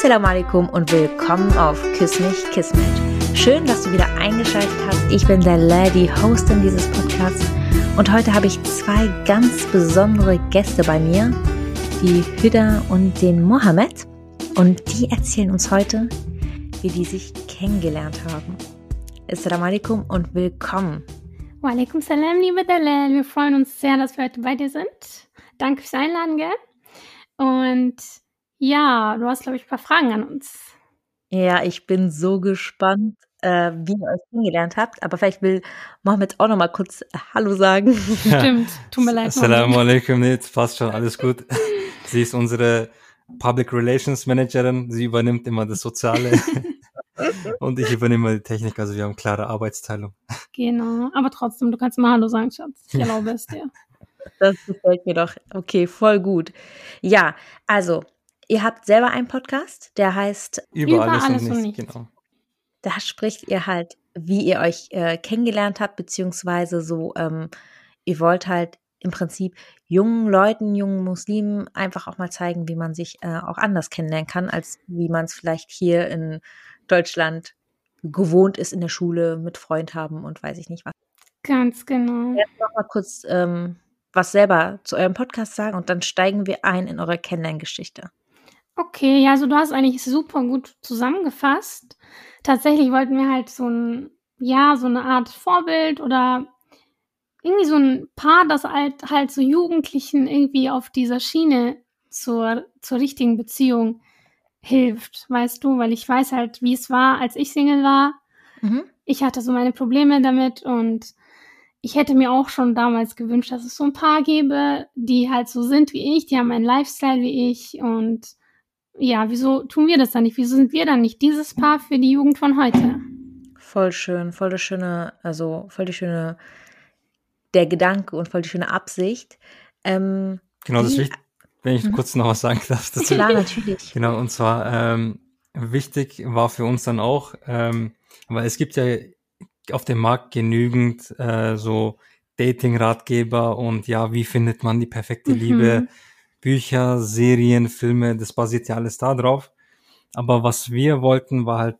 Assalamu alaikum und willkommen auf Küss mich, Kismet. Schön, dass du wieder eingeschaltet hast. Ich bin der Lady, Hostin dieses Podcasts und heute habe ich zwei ganz besondere Gäste bei mir, die Hüda und den Mohammed. Und die erzählen uns heute, wie die sich kennengelernt haben. Assalamu alaikum und willkommen. Wa alaikum salam, liebe Dalal. Wir freuen uns sehr, dass wir heute bei dir sind. Danke fürs Einladen, gell? Und ja, du hast, glaube ich, ein paar Fragen an uns. Ja, ich bin so gespannt, äh, wie ihr euch kennengelernt habt. Aber vielleicht will Mohammed auch noch mal kurz Hallo sagen. Stimmt, tut mir leid. Assalamu alaikum, nee, passt schon, alles gut. Sie ist unsere Public Relations Managerin. Sie übernimmt immer das Soziale. Und ich übernehme die Technik, also wir haben klare Arbeitsteilung. Genau, aber trotzdem, du kannst mal Hallo sagen, Schatz. Ich erlaube es dir. Das gefällt mir doch. Okay, voll gut. Ja, also Ihr habt selber einen Podcast, der heißt Über, Über alles, alles, und nichts. Und genau. Da spricht ihr halt, wie ihr euch äh, kennengelernt habt, beziehungsweise so, ähm, ihr wollt halt im Prinzip jungen Leuten, jungen Muslimen einfach auch mal zeigen, wie man sich äh, auch anders kennenlernen kann, als wie man es vielleicht hier in Deutschland gewohnt ist in der Schule mit Freund haben und weiß ich nicht was. Ganz genau. Jetzt noch mal kurz ähm, was selber zu eurem Podcast sagen und dann steigen wir ein in eure Kennenlerngeschichte. Okay, ja, also du hast eigentlich super gut zusammengefasst. Tatsächlich wollten wir halt so ein, ja, so eine Art Vorbild oder irgendwie so ein Paar, das halt, halt so Jugendlichen irgendwie auf dieser Schiene zur, zur richtigen Beziehung hilft, weißt du, weil ich weiß halt, wie es war, als ich Single war. Mhm. Ich hatte so meine Probleme damit und ich hätte mir auch schon damals gewünscht, dass es so ein Paar gäbe, die halt so sind wie ich, die haben einen Lifestyle wie ich und ja, wieso tun wir das dann nicht? Wieso sind wir dann nicht dieses Paar für die Jugend von heute? Voll schön, voll das schöne, also voll die schöne, der Gedanke und voll die schöne Absicht. Ähm, genau, das ist wichtig, wenn ich mhm. kurz noch was sagen darf. Dazu. Klar, natürlich. Genau, und zwar ähm, wichtig war für uns dann auch, ähm, weil es gibt ja auf dem Markt genügend äh, so Dating-Ratgeber und ja, wie findet man die perfekte mhm. Liebe? Bücher, Serien, Filme, das basiert ja alles da drauf. Aber was wir wollten, war halt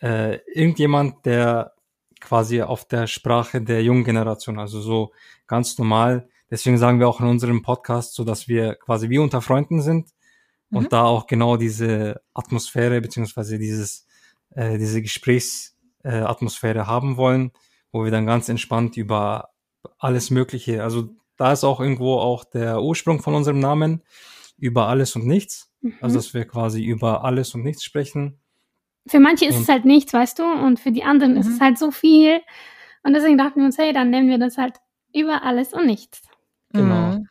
äh, irgendjemand, der quasi auf der Sprache der jungen Generation, also so ganz normal. Deswegen sagen wir auch in unserem Podcast, so dass wir quasi wie unter Freunden sind mhm. und da auch genau diese Atmosphäre beziehungsweise dieses äh, diese Gesprächsatmosphäre äh, haben wollen, wo wir dann ganz entspannt über alles Mögliche, also da ist auch irgendwo auch der Ursprung von unserem Namen über alles und nichts. Mhm. Also, dass wir quasi über alles und nichts sprechen. Für manche ist und, es halt nichts, weißt du, und für die anderen mhm. ist es halt so viel. Und deswegen dachten wir uns, hey, dann nennen wir das halt über alles und nichts. Genau. Mhm.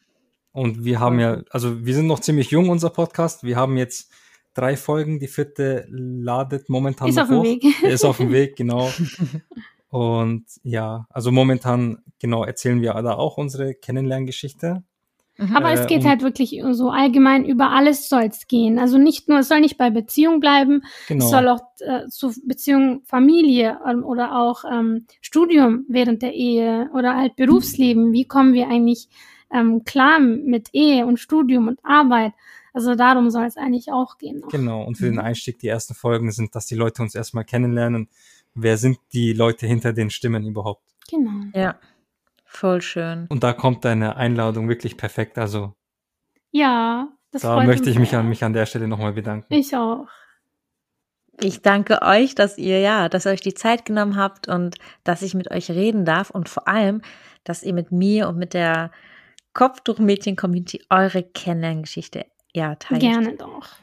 Und wir haben ja, also wir sind noch ziemlich jung, unser Podcast. Wir haben jetzt drei Folgen. Die vierte ladet momentan ist noch auf dem hoch. Weg. ist auf dem Weg, genau. Und ja, also momentan genau erzählen wir da auch unsere Kennenlerngeschichte. Mhm. Aber äh, es geht halt wirklich so allgemein über alles soll es gehen. Also nicht nur, es soll nicht bei Beziehung bleiben, genau. es soll auch äh, zu Beziehung Familie ähm, oder auch ähm, Studium während der Ehe oder halt Berufsleben. Wie kommen wir eigentlich ähm, klar mit Ehe und Studium und Arbeit? Also darum soll es eigentlich auch gehen. Noch. Genau, und für den mhm. Einstieg die ersten Folgen sind, dass die Leute uns erstmal kennenlernen wer sind die Leute hinter den Stimmen überhaupt? Genau. Ja, voll schön. Und da kommt deine Einladung wirklich perfekt. Also ja, das da möchte ich mich an mich an der Stelle nochmal bedanken. Ich auch. Ich danke euch, dass ihr ja, dass ihr euch die Zeit genommen habt und dass ich mit euch reden darf und vor allem, dass ihr mit mir und mit der Kopftuchmädchen-Community eure Kennenlerngeschichte ja teilt. Gerne doch.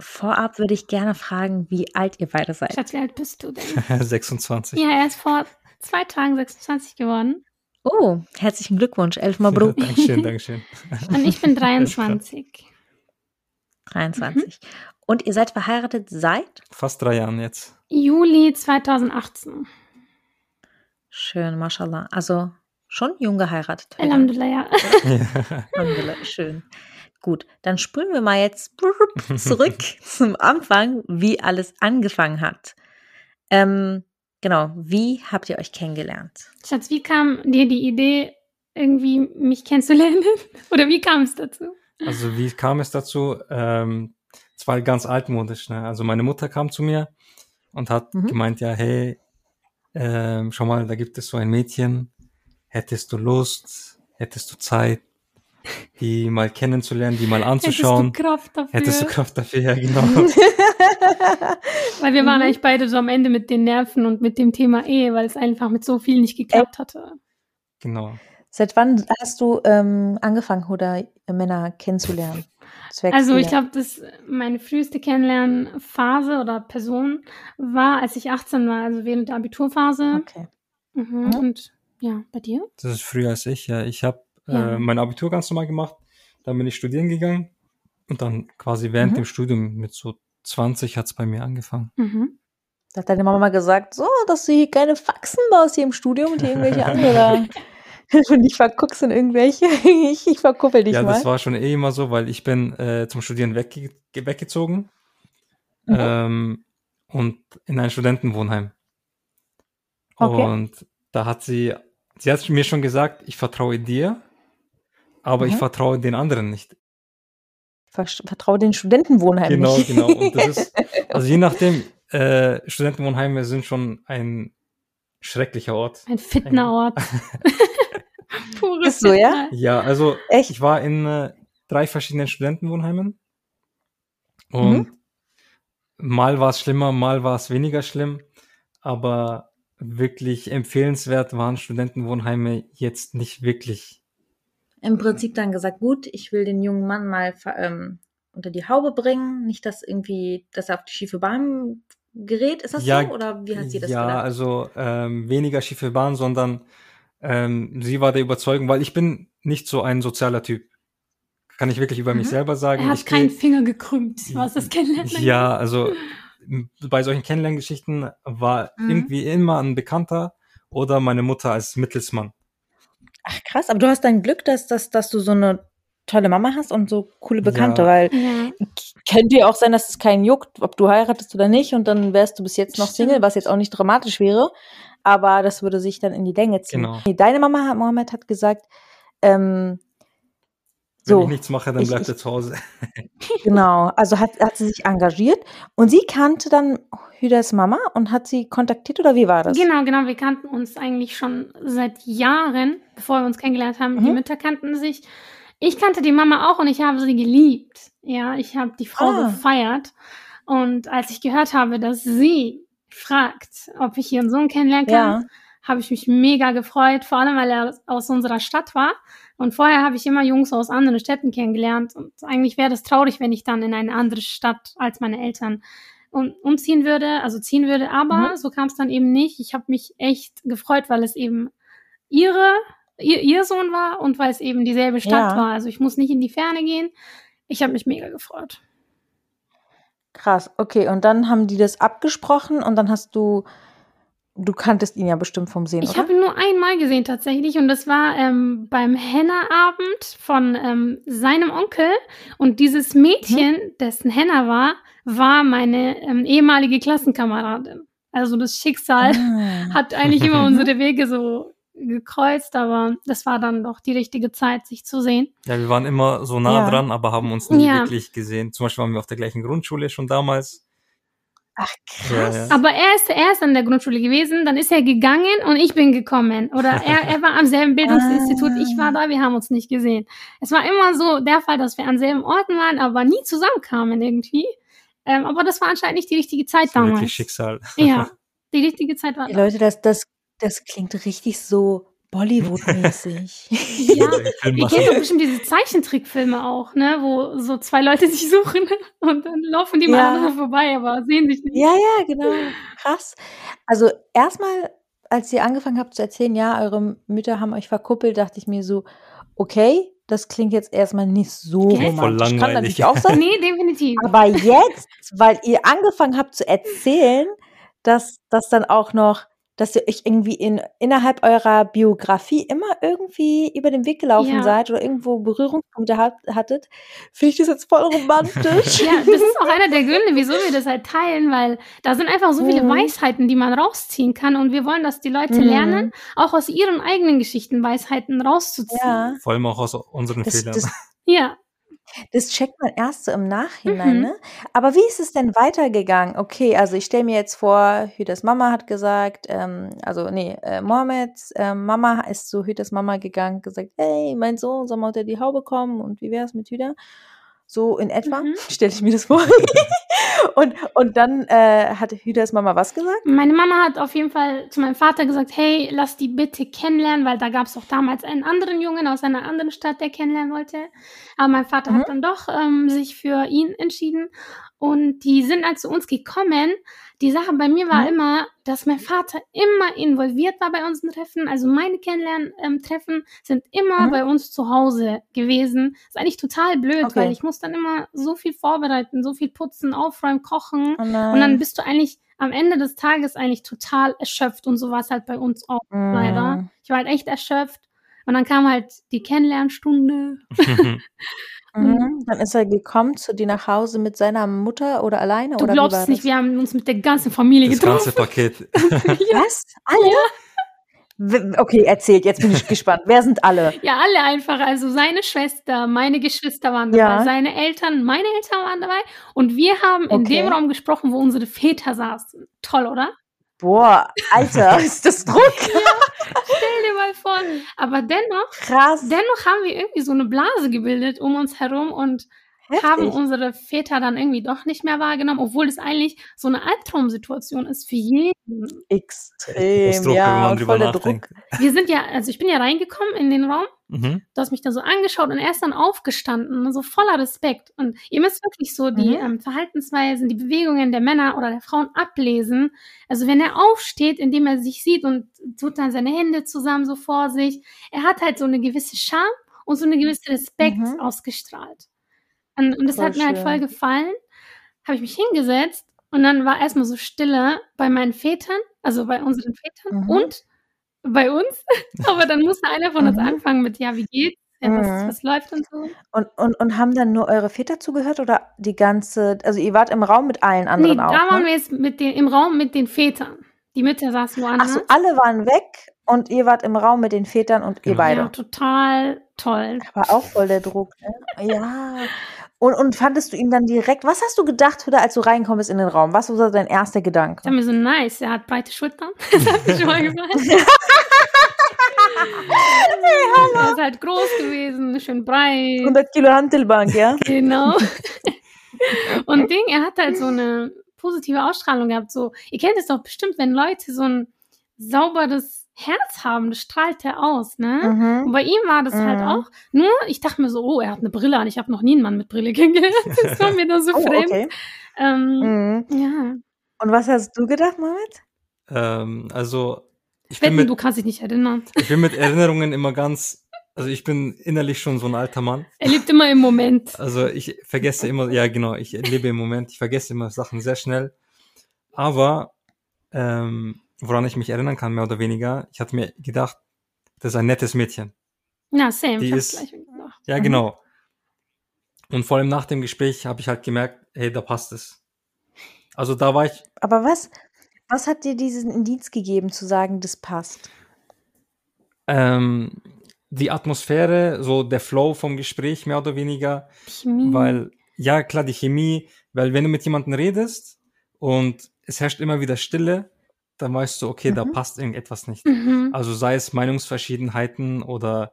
Vorab würde ich gerne fragen, wie alt ihr beide seid. Schatz, wie alt bist du denn? 26. Ja, er ist vor zwei Tagen 26 geworden. Oh, herzlichen Glückwunsch, elfmal Bro. Ja, Dankeschön, Dankeschön. Und ich bin 23. 23. Mhm. Und ihr seid verheiratet seit? Fast drei Jahren jetzt. Juli 2018. Schön, mashallah. Also schon jung geheiratet. Alhamdulillah, ja. Alhamdulillah, schön. Gut, dann springen wir mal jetzt zurück zum Anfang, wie alles angefangen hat. Ähm, genau, wie habt ihr euch kennengelernt? Schatz, wie kam dir die Idee, irgendwie mich kennenzulernen? Oder wie kam es dazu? Also wie kam es dazu? Ähm, es war ganz altmodisch. Ne? Also meine Mutter kam zu mir und hat Mhm. gemeint, ja, hey, ähm, schau mal, da gibt es so ein Mädchen. Hättest du Lust, hättest du Zeit, die mal kennenzulernen, die mal anzuschauen? Hättest du Kraft dafür? Hättest du Kraft dafür, ja, genau. Weil wir waren Mhm. eigentlich beide so am Ende mit den Nerven und mit dem Thema Ehe, weil es einfach mit so viel nicht geklappt hatte. genau. Seit wann hast du ähm, angefangen, oder Männer kennenzulernen? Zwecks Also ich glaube, dass meine früheste Kennenlernphase oder Person war, als ich 18 war, also während der Abiturphase. Okay. Mhm. Mhm. Und ja, bei dir? Das ist früher als ich, ja. Ich habe Ja. äh, mein Abitur ganz normal gemacht, dann bin ich studieren gegangen und dann quasi während Mhm. dem Studium mit so 20 hat's bei mir angefangen. Mhm. Da hat deine Mama gesagt, so, dass du hier keine Faxen baust hier im Studium und hier irgendwelche andere. Und dich verguckst in irgendwelche. Ich, ich verkuppel dich ja, mal. das war schon eh immer so, weil ich bin äh, zum Studieren wegge weggezogen Mhm. ähm, und in ein Studentenwohnheim. Okay. Und da hat sie, sie hat mir schon gesagt, ich vertraue dir, aber ich Mhm. vertraue den anderen nicht. Vertraue den Studentenwohnheim Genau, nicht. genau. Und das ist, also je nachdem, äh, Studentenwohnheime sind schon ein schrecklicher Ort. Ein Fitnerort. Pure Ist so, ja? Ja, also Echt? ich war in äh, drei verschiedenen Studentenwohnheimen und mal war es schlimmer, mal war es weniger schlimm, aber wirklich empfehlenswert waren Studentenwohnheime jetzt nicht wirklich. Im Prinzip dann gesagt, gut, ich will den jungen Mann mal ähm, unter die Haube bringen, nicht, dass irgendwie, dass er auf die schiefe Bahn gerät. Ist das Ja, so? Oder wie hat sie das ja, gedacht? also ähm, weniger schiefe Bahn, sondern ähm, sie war der Überzeugung, weil ich bin nicht so ein sozialer Typ. Kann ich wirklich über mich Mhm. selber sagen. Er hat ich keinen Finger gekrümmt, was das Kennenlernen Ja, also bei solchen Kennenlerngeschichten war Mhm. irgendwie immer ein Bekannter oder meine Mutter als Mittelsmann. Ach krass, aber du hast dein Glück, dass, dass, dass du so eine tolle Mama hast und so coole Bekannte, Ja. weil Ja, könnte ja auch sein, dass es keinen juckt, ob du heiratest oder nicht und dann wärst du bis jetzt noch Stimmt. Single, was jetzt auch nicht dramatisch wäre, aber das würde sich dann in die Länge ziehen. Genau. Nee, Deine Mama, hat- Mohammed, hat gesagt, ähm, Wenn so, ich nichts mache, dann Ich- bleibt ich- er zu Hause. genau, also hat, hat sie sich engagiert und sie kannte dann Hüders Mama und hat sie kontaktiert oder wie war das? genau, genau. Wir kannten uns eigentlich schon seit Jahren, bevor wir uns kennengelernt haben. Die Mhm. Mütter kannten sich. Ich kannte die Mama auch und ich habe sie geliebt. Ja, ich habe die Frau Ah. gefeiert. Und als ich gehört habe, dass sie fragt, ob ich ihren Sohn kennenlernen kann, Ja. habe ich mich mega gefreut, vor allem weil er aus unserer Stadt war. Und vorher habe ich immer Jungs aus anderen Städten kennengelernt. Und eigentlich wäre das traurig, wenn ich dann in eine andere Stadt als meine Eltern um, umziehen würde, also ziehen würde. Aber Mhm. so kam es dann eben nicht. Ich habe mich echt gefreut, weil es eben ihre, ihr, ihr Sohn war und weil es eben dieselbe Stadt Ja. war. Also ich muss nicht in die Ferne gehen. Ich habe mich mega gefreut. Krass, okay, und dann haben die das abgesprochen und dann hast du, du kanntest ihn ja bestimmt vom Sehen, Ich habe ihn nur einmal gesehen tatsächlich und das war ähm, beim Henna-Abend von ähm, seinem Onkel und dieses Mädchen, Mhm. dessen Henna war, war meine ähm, ehemalige Klassenkameradin. Also das Schicksal Ah. hat eigentlich immer unsere Wege so gekreuzt, aber das war dann doch die richtige Zeit, sich zu sehen. Ja, wir waren immer so nah Ja. dran, aber haben uns nie Ja. wirklich gesehen. Zum Beispiel waren wir auf der gleichen Grundschule schon damals. Ach, Ja, krass. ja. Aber er ist, er ist an der Grundschule gewesen, dann ist er gegangen und ich bin gekommen. Oder er, er war am selben Bildungsinstitut, ich war da, wir haben uns nicht gesehen. Es war immer so der Fall, dass wir an selben Orten waren, aber nie zusammenkamen irgendwie. Ähm, aber das war anscheinend nicht die richtige Zeit damals. wirklich Schicksal. Ja, die richtige Zeit war da. Leute, das, das, das klingt richtig so Bollywood-mäßig. Ja, ihr kennt schon- doch bestimmt diese Zeichentrickfilme auch, ne, wo so zwei Leute sich suchen und dann laufen die mal Ja. aneinander vorbei, aber sehen sich nicht. ja, ja, genau. Krass. Also erstmal, als ihr angefangen habt zu erzählen, ja, eure Mütter haben euch verkuppelt, dachte ich mir so, okay, das klingt jetzt erstmal nicht so romantisch. Voll Kann natürlich auch sein. Nee, definitiv. Aber jetzt, weil ihr angefangen habt zu erzählen, dass das dann auch noch, dass ihr euch irgendwie in, innerhalb eurer Biografie immer irgendwie über den Weg gelaufen Ja. seid oder irgendwo Berührungspunkte hat, hattet, finde ich das jetzt voll romantisch. Ja, das ist auch einer der Gründe, wieso wir das halt teilen, weil da sind einfach so viele Mhm. Weisheiten, die man rausziehen kann und wir wollen, dass die Leute Mhm. lernen, auch aus ihren eigenen Geschichten Weisheiten rauszuziehen. Ja. Vor allem auch aus unseren Das, Fehlern. das, Ja, Das checkt man erst so im Nachhinein, Mhm. ne? Aber wie ist es denn weitergegangen? Okay, also ich stelle mir jetzt vor, Hüders Mama hat gesagt, ähm, also nee, äh, Mohammeds äh, Mama ist zu Hüders Mama gegangen, gesagt, hey, mein Sohn soll mal unter die Haube kommen und wie wär's mit Hüder? So in etwa, Mhm. stelle ich mir das vor. und, und dann äh, hat Hüders Mama was gesagt? Meine Mama hat auf jeden Fall zu meinem Vater gesagt, hey, lass die bitte kennenlernen, weil da gab es auch damals einen anderen Jungen aus einer anderen Stadt, der kennenlernen wollte. Aber mein Vater Mhm. hat dann doch ähm, sich für ihn entschieden. Und die sind dann zu uns gekommen. Die Sache bei mir war Mhm. immer, dass mein Vater immer involviert war bei unseren Treffen. Also meine Kennenlernen-Treffen sind immer Mhm. bei uns zu Hause gewesen. ist eigentlich total blöd, Okay. weil ich muss dann immer so viel vorbereiten, so viel putzen, aufräumen, kochen. Oh Und dann bist du eigentlich am Ende des Tages eigentlich total erschöpft und so war es halt bei uns auch leider. Mm. Ich war halt echt erschöpft und dann kam halt die Kennenlernstunde. Mhm. Dann ist er gekommen zu dir nach Hause mit seiner Mutter oder alleine Du oder wie glaubst war es nicht, das? wir haben uns mit der ganzen Familie Das ganze getroffen. Paket. Was? Alle? Okay, erzählt, jetzt bin ich gespannt. Wer sind alle? Ja, alle einfach. Also seine Schwester, meine Geschwister waren dabei, Ja. seine Eltern, meine Eltern waren dabei und wir haben in dem Okay. Raum gesprochen, wo unsere Väter saßen. Toll, oder? Boah, Alter, ist das Druck? Stell dir mal vor. Aber dennoch, Krass. dennoch haben wir irgendwie so eine Blase gebildet um uns herum und haben Heftig. unsere Väter dann irgendwie doch nicht mehr wahrgenommen, obwohl das eigentlich so eine Albtraumsituation ist für jeden. Extrem, wenn ja, und voll der Druck. Wir sind ja, also ich bin ja reingekommen in den Raum, Mhm. du hast mich da so angeschaut und er ist dann aufgestanden, so voller Respekt. Und ihr müsst wirklich so die Mhm. ähm, Verhaltensweisen, die Bewegungen der Männer oder der Frauen ablesen. Also wenn er aufsteht, indem er sich sieht und tut dann seine Hände zusammen so vor sich, er hat halt so eine gewisse Scham und so eine gewisse Respekt Mhm. ausgestrahlt. Und, und das Voll hat mir halt voll schön. gefallen. Habe ich mich hingesetzt und dann war erstmal so Stille bei meinen Vätern, also bei unseren Vätern Mhm. und bei uns. Aber dann musste einer von uns Mhm. anfangen mit, ja, wie geht's? Ja, was, Mhm. was läuft und so. Und, und, und haben dann nur eure Väter zugehört oder die ganze, also ihr wart im Raum mit allen Nee, anderen da auch, waren ne? wir jetzt mit den, im Raum mit den Vätern. Die Mütter saßen woanders. so, alle waren weg und ihr wart im Raum mit den Vätern und ihr Genau. beide. Ja, total toll. Aber auch voll der Druck, ne? Ja. Und, und fandest du ihn dann direkt, was hast du gedacht, Huda, als du reingekommen bist in den Raum? Was war dein erster Ich Gedanke? dachte mir so, nice, er hat breite Schultern. Das hat mir schon mal gefallen. er ist halt groß gewesen, schön breit. 100 Kilo Hantelbank, ja? Genau. Und Ding, er hat halt so eine positive Ausstrahlung gehabt. So, ihr kennt es doch bestimmt, wenn Leute so ein sauberes Herz haben, das strahlt er aus, ne? Und Mhm. bei ihm war das halt Mhm. auch. Nur, ich dachte mir so, oh, er hat eine Brille an. Ich habe noch nie einen Mann mit Brille kennengelernt. Das war mir dann so Oh, fremd. okay. Ähm, Mhm. Ja. Und was hast du gedacht, Mohammed? Ähm, also, ich bin, Wetten, mit, du kannst dich nicht erinnern. ich bin mit Erinnerungen immer ganz, also ich bin innerlich schon so ein alter Mann. Er lebt immer im Moment. Also ich vergesse immer, ja genau, ich lebe im Moment, ich vergesse immer Sachen sehr schnell. Aber ähm, woran ich mich erinnern kann, mehr oder weniger, ich hatte mir gedacht, das ist ein nettes Mädchen. Ja, same. Die ist- gleich gedacht. Ja, Mhm. genau. Und vor allem nach dem Gespräch habe ich halt gemerkt, hey, da passt es. Also da war ich, Aber was, was hat dir diesen Indiz gegeben, zu sagen, das passt? ähm, die Atmosphäre, so der Flow vom Gespräch mehr oder weniger, Chemie. weil, ja klar, die Chemie, weil wenn du mit jemandem redest und es herrscht immer wieder Stille, dann weißt du, okay, da Mhm. passt irgendetwas nicht. Mhm. Also sei es Meinungsverschiedenheiten oder,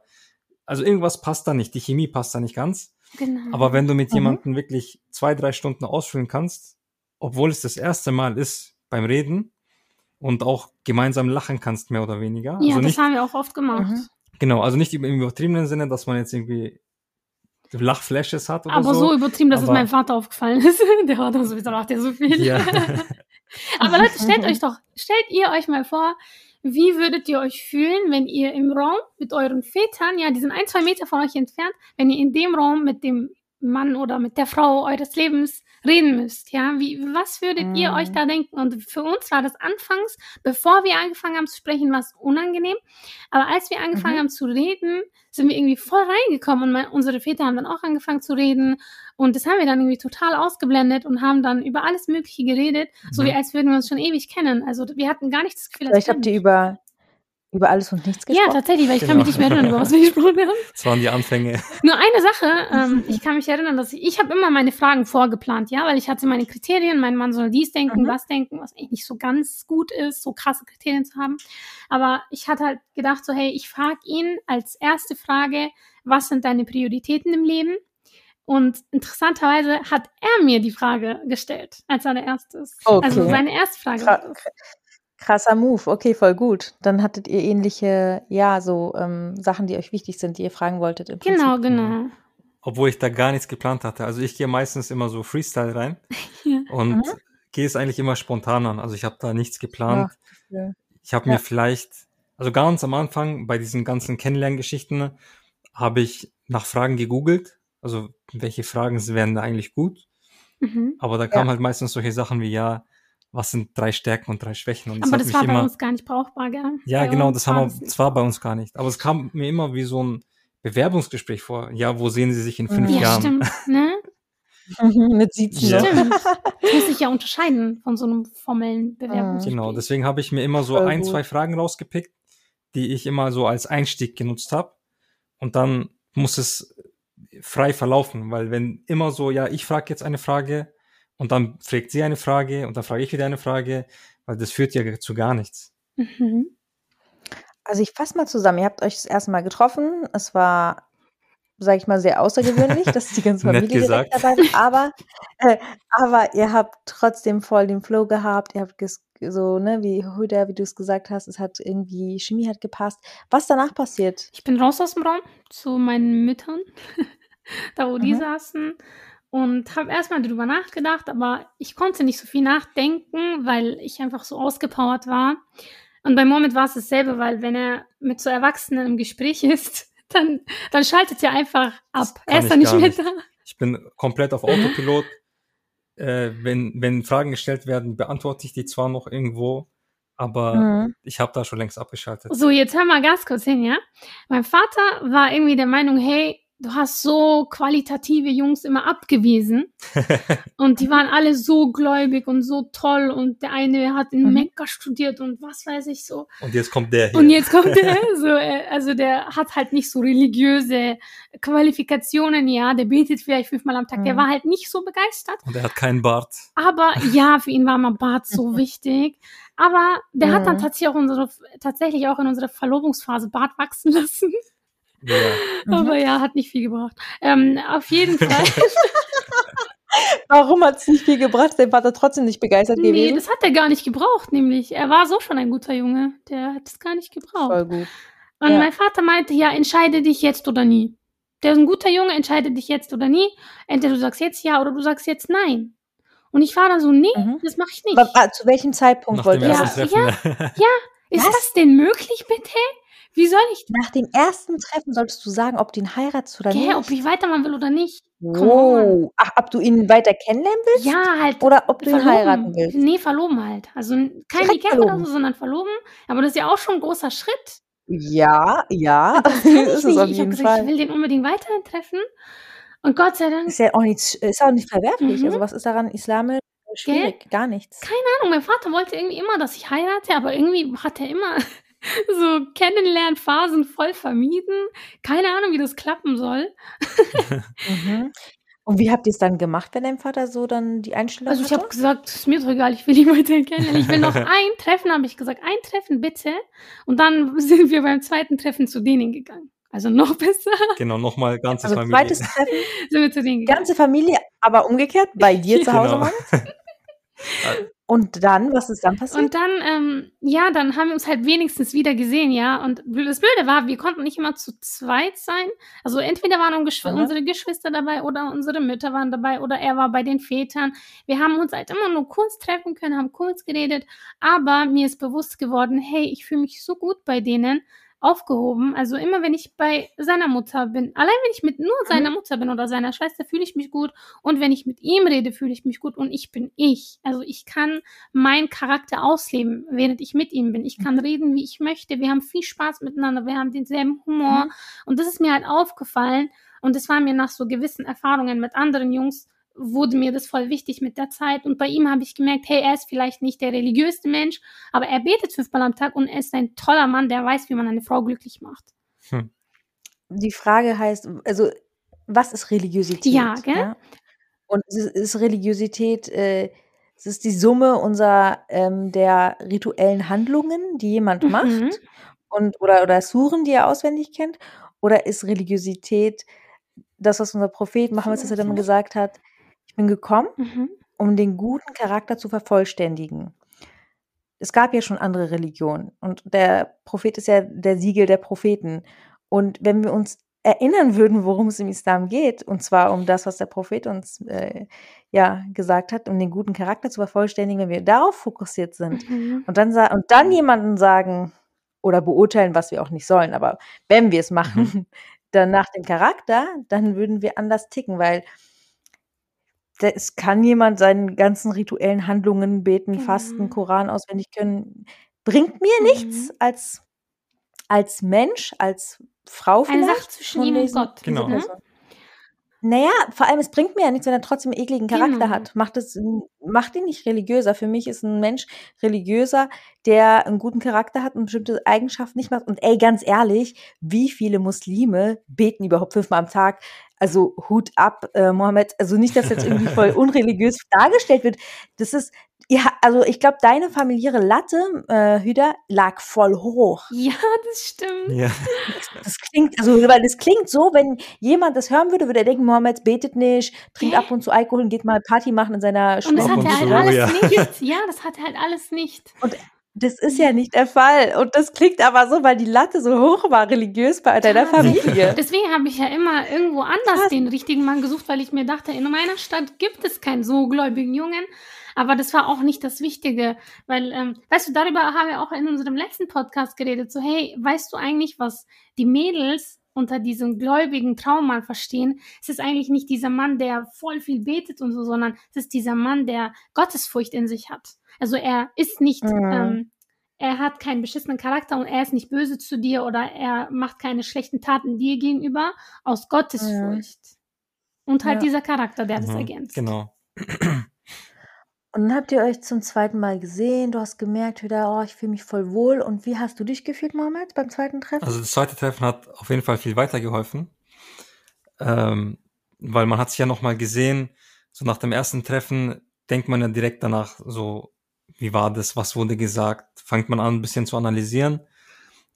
also irgendwas passt da nicht, die Chemie passt da nicht ganz. Genau. Aber wenn du mit Mhm. jemandem wirklich zwei, drei Stunden ausfüllen kannst, obwohl es das erste Mal ist beim Reden und auch gemeinsam lachen kannst, mehr oder weniger. ja, also das nicht, haben wir auch oft gemacht. Mhm. genau, also nicht im übertriebenen Sinne, dass man jetzt irgendwie Lachflashes hat oder Aber so, so. übertrieben, dass es Aber- meinem Vater aufgefallen ist. Der war dann so, wieso lacht der so viel? Ja. Aber Leute, stellt euch doch, stellt ihr euch mal vor, wie würdet ihr euch fühlen, wenn ihr im Raum mit euren Vätern, ja, die sind ein, zwei Meter von euch entfernt, wenn ihr in dem Raum mit dem Mann oder mit der Frau eures Lebens reden müsst, ja? Wie, was würdet ihr Mhm. euch da denken? Und für uns war das anfangs, bevor wir angefangen haben zu sprechen, was unangenehm. Aber als wir angefangen Mhm. haben zu reden, sind wir irgendwie voll reingekommen und mein, unsere Väter haben dann auch angefangen zu reden und das haben wir dann irgendwie total ausgeblendet und haben dann über alles Mögliche geredet, so Mhm. wie als würden wir uns schon ewig kennen. Also wir hatten gar nicht das Gefühl, Vielleicht habt ihr über, Über alles und nichts gesprochen? Ja, tatsächlich, weil ich kann Genau. mich nicht mehr erinnern, über was wir gesprochen haben. Das waren die Anfänge. Nur eine Sache, ähm, ich kann mich erinnern, dass ich, ich habe immer meine Fragen vorgeplant, ja, weil ich hatte meine Kriterien, mein Mann soll dies denken, Mhm. das denken, was eigentlich nicht so ganz gut ist, so krasse Kriterien zu haben. Aber ich hatte halt gedacht, so, hey, ich frage ihn als erste Frage, was sind deine Prioritäten im Leben? Und interessanterweise hat er mir die Frage gestellt als allererstes. Okay. Also seine erste Frage. das. krasser Move, okay, voll gut. Dann hattet ihr ähnliche, ja, so ähm, Sachen, die euch wichtig sind, die ihr fragen wolltet. Im Genau, Prinzip. genau. Obwohl ich da gar nichts geplant hatte. Also ich gehe meistens immer so Freestyle rein Ja. und Mhm. gehe es eigentlich immer spontan an. Also ich habe da nichts geplant. ja. Ich habe Ja. mir vielleicht, also ganz am Anfang bei diesen ganzen Kennenlerngeschichten, habe ich nach Fragen gegoogelt. Also welche Fragen wären da eigentlich gut? Mhm. Aber da kamen halt meistens solche Sachen wie, ja, was sind drei Stärken und drei Schwächen? Und Aber hat das mich war bei immer, uns gar nicht brauchbar, gell? ja, Bei genau, das haben war wir, das zwar bei uns gar nicht. Aber es kam mir immer wie so ein Bewerbungsgespräch vor. Ja, wo sehen Sie sich in fünf. Ja, Jahren? stimmt. Ne? Mhm, mit Siezen Ja. noch. Stimmt. Das muss sich ja unterscheiden von so einem formellen Bewerbungsgespräch. Genau, deswegen habe ich mir immer so Voll ein, gut. zwei Fragen rausgepickt, die ich immer so als Einstieg genutzt habe. Und dann muss es frei verlaufen, weil wenn immer so, ja, ich frage jetzt eine Frage und dann fragt sie eine Frage und dann frage ich wieder eine Frage, weil das führt ja zu gar nichts. Mhm. Also ich fasse mal zusammen. Ihr habt euch das erste Mal getroffen. Es war, sage ich mal, sehr außergewöhnlich, dass die ganze Familie direkt dabei war. Aber, äh, aber ihr habt trotzdem voll den Flow gehabt. Ihr habt ges so, ne, wie Huda, wie du es gesagt hast, es hat irgendwie, Chemie hat gepasst. Was danach passiert? Ich bin raus aus dem Raum zu meinen Müttern, da wo die Mhm. saßen, und habe erstmal drüber nachgedacht, aber ich konnte nicht so viel nachdenken, weil ich einfach so ausgepowert war. Und bei Moment war es dasselbe, weil wenn er mit so Erwachsenen im Gespräch ist, dann, dann schaltet er einfach ab. Er ist dann nicht mehr nicht. da. Ich bin komplett auf Autopilot. Äh, wenn, wenn Fragen gestellt werden, beantworte ich die zwar noch irgendwo, aber Mhm. ich habe da schon längst abgeschaltet. So, jetzt hör mal ganz kurz hin, ja? Mein Vater war irgendwie der Meinung, hey, du hast so qualitative Jungs immer abgewiesen. Und die waren alle so gläubig und so toll. Und der eine hat in Mhm. Mekka studiert und was weiß ich so. Und jetzt kommt der hier. Und jetzt kommt der, so, äh, also der hat halt nicht so religiöse Qualifikationen, ja, der betet vielleicht fünfmal am Tag. Der Mhm. war halt nicht so begeistert. Und er hat keinen Bart. Aber ja, für ihn war mal Bart so wichtig. Aber der hat dann Mhm. tatsächlich auch, unsere, tatsächlich auch in unserer Verlobungsphase Bart wachsen lassen. Ja. Mhm. Aber ja, hat nicht viel gebracht. Ähm, auf jeden Fall. Warum hat es nicht viel gebracht? Ist dein Vater trotzdem nicht begeistert nee, gewesen? das hat er gar nicht gebraucht, nämlich. Er war so schon ein guter Junge. Der hat es gar nicht gebraucht. Voll gut. Und Ja. mein Vater meinte, ja, entscheide dich jetzt oder nie. Der ist ein guter Junge, entscheide dich jetzt oder nie. Entweder du sagst jetzt ja oder du sagst jetzt nein. Und ich war dann so, nee, Mhm. das mache ich nicht. Aber, ah, zu welchem Zeitpunkt Nach wollt dem ihr Ja, das? Treffen. Ist Was? das denn möglich, bitte? Wie soll ich, Nach dem ersten Treffen solltest du sagen, ob du ihn heiratest oder gell, nicht. ob ich weitermachen will oder nicht? Come Wow. Ach, ob du ihn weiter kennenlernen willst? Ja, halt. Oder ob du ihn verloben. heiraten willst? Nee, verloben halt. Also kein Direkt Weekend oder verloben. so, sondern verloben. Aber das ist ja auch schon ein großer Schritt. Ja, ja. Das kann ich ist es nicht. auf Ich habe jeden gesagt, ich will den unbedingt weiterhin treffen. Und Gott sei Dank, Ist ja auch nicht, ist auch nicht verwerflich. Mhm. Also was ist daran islamisch schwierig? Gar nichts. keine Ahnung, mein Vater wollte irgendwie immer, dass ich heirate, aber irgendwie hat er immer so Kennenlernphasen voll vermieden. Keine Ahnung, wie das klappen soll. Mhm. Und wie habt ihr es dann gemacht, wenn dein Vater so dann die Einstellung Also ich habe gesagt, ist mir doch egal, ich will ihn weiterhin kennenlernen. Ich will noch ein Treffen, habe ich gesagt, ein Treffen bitte. Und dann sind wir beim zweiten Treffen zu denen gegangen. Also noch besser Genau, nochmal ganze also Familie. zweites Treffen, sind wir zu denen gegangen. ganze Familie, aber umgekehrt, bei dir zu Hause Genau. waren. Und dann, was ist dann passiert? Und dann, ähm, ja, dann haben wir uns halt wenigstens wieder gesehen, ja. Und das Blöde war, wir konnten nicht immer zu zweit sein. Also entweder waren ungeschw- Aha. unsere Geschwister dabei oder unsere Mütter waren dabei oder er war bei den Vätern. Wir haben uns halt immer nur kurz treffen können, haben kurz geredet. Aber mir ist bewusst geworden, hey, ich fühle mich so gut bei denen aufgehoben. Also immer wenn ich bei seiner Mutter bin, allein wenn ich mit nur seiner Mutter bin oder seiner Schwester, fühle ich mich gut. Und wenn ich mit ihm rede, fühle ich mich gut. Und ich bin ich. Also ich kann meinen Charakter ausleben, während ich mit ihm bin. Ich kann reden, wie ich möchte. Wir haben viel Spaß miteinander. Wir haben denselben Humor. Mhm. Und das ist mir halt aufgefallen. Und es war mir nach so gewissen Erfahrungen mit anderen Jungs wurde mir das voll wichtig mit der Zeit. Und bei ihm habe ich gemerkt, hey, er ist vielleicht nicht der religiöste Mensch, aber er betet fünfmal am Tag und er ist ein toller Mann, der weiß, wie man eine Frau glücklich macht. Hm. Die Frage heißt, also was ist Religiosität? Ja, gell? Ja? Und ist, ist Religiosität, äh, es ist die Summe unserer ähm, der rituellen Handlungen, die jemand mhm. macht und oder oder Suren, die er auswendig kennt, oder ist Religiosität das, was unser Prophet Mohammed sallam gesagt hat: „Ich bin gekommen, mhm. um den guten Charakter zu vervollständigen.“ Es gab ja schon andere Religionen und der Prophet ist ja der Siegel der Propheten. Und wenn wir uns erinnern würden, worum es im Islam geht, und zwar um das, was der Prophet uns äh, ja gesagt hat, um den guten Charakter zu vervollständigen, wenn wir darauf fokussiert sind mhm. und dann und dann jemanden sagen oder beurteilen, was wir auch nicht sollen, aber wenn wir es machen, mhm. dann nach dem Charakter, dann würden wir anders ticken, weil es kann jemand seinen ganzen rituellen Handlungen, beten, mhm. fasten, Koran auswendig können, bringt mir nichts mhm. als als Mensch, als Frau vielleicht. Eine Sache zwischen ihm und Gott. Genau. Ne? Naja, vor allem, es bringt mir ja nichts, wenn er trotzdem einen ekligen Charakter genau. hat. Macht, es, macht ihn nicht religiöser. Für mich ist ein Mensch religiöser, der einen guten Charakter hat und bestimmte Eigenschaften nicht macht. Und ey, ganz ehrlich, wie viele Muslime beten überhaupt fünfmal am Tag? Also Hut ab, äh, Mohammed. Also nicht, dass jetzt irgendwie voll unreligiös dargestellt wird. Das ist, ja, also ich glaube, deine familiäre Latte, äh, Hüder, lag voll hoch. Ja, das stimmt. Ja. Das klingt, also weil das klingt so, wenn jemand das hören würde, würde er denken, Mohammed betet nicht, trinkt Hä? ab und zu Alkohol und geht mal Party machen in seiner Schule. Und das hat er halt alles ja. nicht. Ja, das hat er halt alles nicht. Und das ist ja nicht der Fall. Und das klingt aber so, weil die Latte so hoch war, religiös bei deiner Familie. Deswegen habe ich ja immer irgendwo anders Krass. den richtigen Mann gesucht, weil ich mir dachte, in meiner Stadt gibt es keinen so gläubigen Jungen. Aber das war auch nicht das Wichtige, weil, ähm, weißt du, darüber haben wir auch in unserem letzten Podcast geredet. So, hey, weißt du eigentlich, was die Mädels unter diesem gläubigen Traummann verstehen? Es ist eigentlich nicht dieser Mann, der voll viel betet und so, sondern es ist dieser Mann, der Gottesfurcht in sich hat. Also er ist nicht, mhm. ähm, er hat keinen beschissenen Charakter und er ist nicht böse zu dir oder er macht keine schlechten Taten dir gegenüber aus Gottesfurcht. Mhm. Und halt ja. dieser Charakter, der mhm. das ergänzt. Genau. Und dann habt ihr euch zum zweiten Mal gesehen, du hast gemerkt wieder, oh, ich fühle mich voll wohl. Und wie hast du dich gefühlt, Mohammed, beim zweiten Treffen? Also das zweite Treffen hat auf jeden Fall viel weitergeholfen, ähm, weil man hat sich ja nochmal gesehen, so nach dem ersten Treffen denkt man ja direkt danach so, wie war das, was wurde gesagt, fängt man an ein bisschen zu analysieren.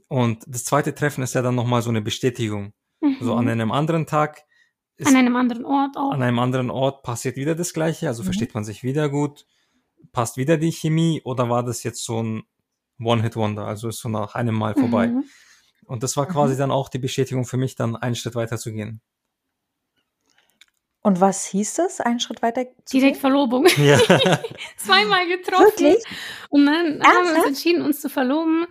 Und das zweite Treffen ist ja dann nochmal so eine Bestätigung. Mhm. So an einem anderen Tag an einem anderen Ort auch. An einem anderen Ort passiert wieder das Gleiche, also mhm. versteht man sich wieder gut, passt wieder die Chemie oder war das jetzt so ein One-Hit-Wonder, also ist so nach einem Mal vorbei. Mhm. Und das war quasi mhm. dann auch die Bestätigung für mich, dann einen Schritt weiter zu gehen. Und was hieß das, einen Schritt weiter zu Direkt gehen? Verlobung. Ja. Zweimal getroffen. Wirklich? Und dann haben wir uns entschieden, uns zu verloben.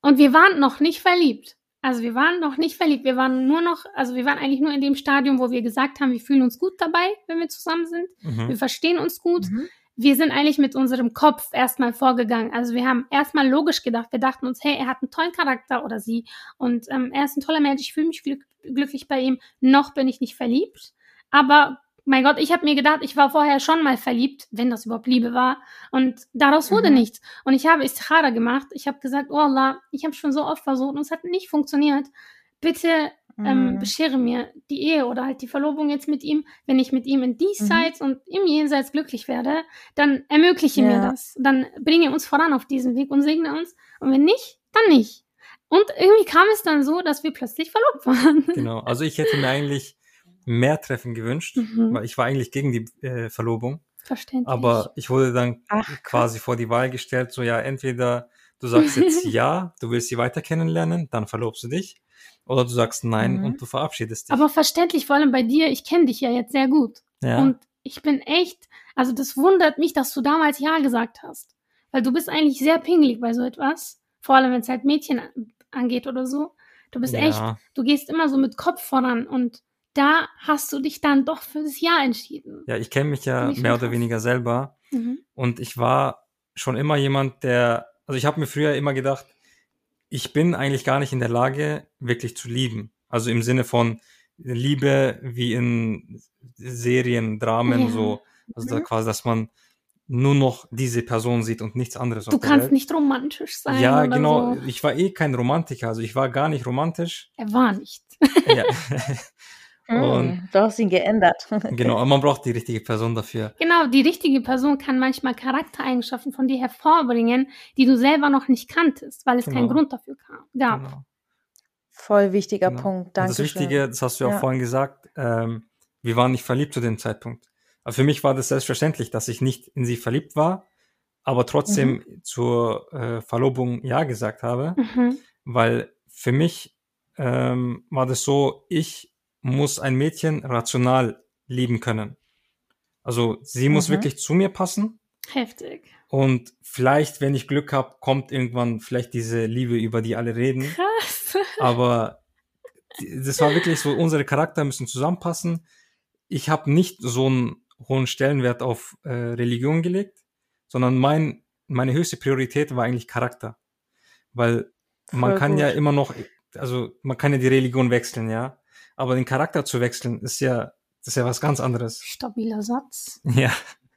Und wir waren noch nicht verliebt. Also wir waren noch nicht verliebt. Wir waren nur noch, also wir waren eigentlich nur in dem Stadium, wo wir gesagt haben, wir fühlen uns gut dabei, wenn wir zusammen sind. Mhm. Wir verstehen uns gut. Mhm. Wir sind eigentlich mit unserem Kopf erstmal vorgegangen. Also wir haben erstmal logisch gedacht. Wir dachten uns, hey, er hat einen tollen Charakter oder sie und ähm, er ist ein toller Mensch. Ich fühle mich glück glücklich bei ihm. Noch bin ich nicht verliebt. Aber mein Gott, ich habe mir gedacht, ich war vorher schon mal verliebt, wenn das überhaupt Liebe war. Und daraus wurde mhm. nichts. Und ich habe Istikhara gemacht. Ich habe gesagt, oh Allah, ich habe schon so oft versucht und es hat nicht funktioniert. Bitte ähm, mhm. beschere mir die Ehe oder halt die Verlobung jetzt mit ihm. Wenn ich mit ihm in diesseits mhm. und im Jenseits glücklich werde, dann ermögliche ja. mir das. Dann bringe uns voran auf diesen Weg und segne uns. Und wenn nicht, dann nicht. Und irgendwie kam es dann so, dass wir plötzlich verlobt waren. Genau. Also ich hätte mir eigentlich mehr Treffen gewünscht, mhm. weil ich war eigentlich gegen die äh, Verlobung. Verständlich. Aber ich wurde dann Ach, quasi vor die Wahl gestellt, so ja, entweder du sagst jetzt ja, du willst sie weiter kennenlernen, dann verlobst du dich, oder du sagst nein mhm. und du verabschiedest dich. Aber verständlich, vor allem bei dir, ich kenne dich ja jetzt sehr gut. Ja. Und ich bin echt, also das wundert mich, dass du damals ja gesagt hast. Weil du bist eigentlich sehr pingelig bei so etwas. Vor allem, wenn es halt Mädchen angeht oder so. Du bist ja. echt, du gehst immer so mit Kopf voran und da hast du dich dann doch für das Ja entschieden. Ja, ich kenne mich ja mehr oder weniger selber. Mhm. Und ich war schon immer jemand, der, also ich habe mir früher immer gedacht, ich bin eigentlich gar nicht in der Lage, wirklich zu lieben. Also im Sinne von, Liebe wie in Serien, Dramen, Ja. so, also da Mhm. quasi, dass man nur noch diese Person sieht und nichts anderes Du kannst Welt. nicht romantisch sein. Ja, genau. So. Ich war eh kein Romantiker, also ich war gar nicht romantisch. Er war nicht. Ja. Hm, Und du hast ihn geändert. genau, aber man braucht die richtige Person dafür. Genau, die richtige Person kann manchmal Charaktereigenschaften von dir hervorbringen, die du selber noch nicht kanntest, weil es keinen Genau. Grund dafür kam, gab. Genau. Voll wichtiger Genau. Punkt. Und das Danke Wichtige, das hast du ja auch vorhin gesagt, ähm, wir waren nicht verliebt zu dem Zeitpunkt. Aber für mich war das selbstverständlich, dass ich nicht in sie verliebt war, aber trotzdem Mhm. zur äh, Verlobung Ja gesagt habe, Mhm. weil für mich ähm, war das so, ich muss ein Mädchen rational lieben können. Also sie muss Mhm. wirklich zu mir passen Heftig. und vielleicht, wenn ich Glück habe, kommt irgendwann vielleicht diese Liebe, über die alle reden. Krass. Aber das war wirklich so, unsere Charakter müssen zusammenpassen. Ich habe nicht so einen hohen Stellenwert auf äh, Religion gelegt, sondern mein, meine höchste Priorität war eigentlich Charakter. Weil man Voll kann ja gut. immer noch, also man kann ja die Religion wechseln, ja. Aber den Charakter zu wechseln, ist ja, das ist ja was ganz anderes. Stabiler Satz. Ja,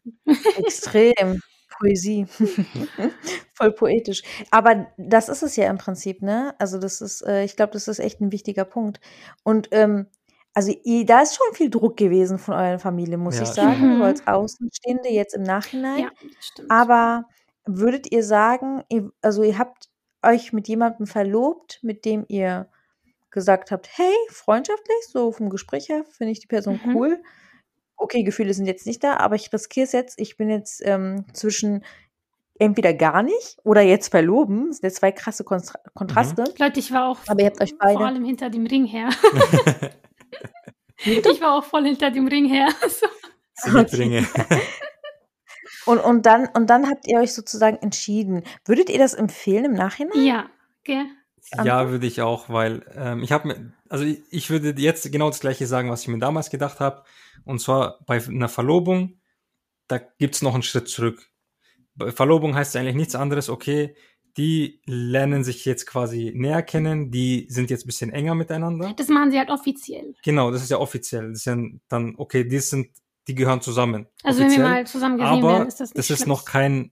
Extrem. Poesie. Voll poetisch. Aber das ist es ja im Prinzip, ne? Also das ist, äh, ich glaube, das ist echt ein wichtiger Punkt. Und ähm, also da ist schon viel Druck gewesen von eurer Familie, muss Ja, ich sagen, schon. so als Außenstehende jetzt im Nachhinein. Ja, das stimmt. Aber würdet ihr sagen, ihr, also ihr habt euch mit jemandem verlobt, mit dem ihr gesagt habt, hey, freundschaftlich, so vom Gespräch her, finde ich die Person Mhm. cool. Okay, Gefühle sind jetzt nicht da, aber ich riskiere es jetzt. Ich bin jetzt ähm, zwischen entweder gar nicht oder jetzt verloben. Das sind jetzt zwei krasse Kontra Kontraste. Leute, ich war auch Aber ihr habt euch vor beide. allem hinter dem Ring her. Ich war auch voll hinter dem Ring her. So. Siegringe. Und, und, dann, und dann habt ihr euch sozusagen entschieden. Würdet ihr das empfehlen im Nachhinein? Ja, Ja, würde ich auch, weil ähm, ich habe mir, also ich, ich würde jetzt genau das gleiche sagen, was ich mir damals gedacht habe. Und zwar bei einer Verlobung, da gibt's noch einen Schritt zurück. Bei Verlobung heißt eigentlich nichts anderes, okay, die lernen sich jetzt quasi näher kennen, die sind jetzt ein bisschen enger miteinander. Das machen sie halt offiziell. Genau, das ist ja offiziell. Das ist ja dann, okay, die sind, die gehören zusammen. Also wenn wir offiziell. mal zusammen gesehen aber werden, ist das nicht das ist schlimm. noch kein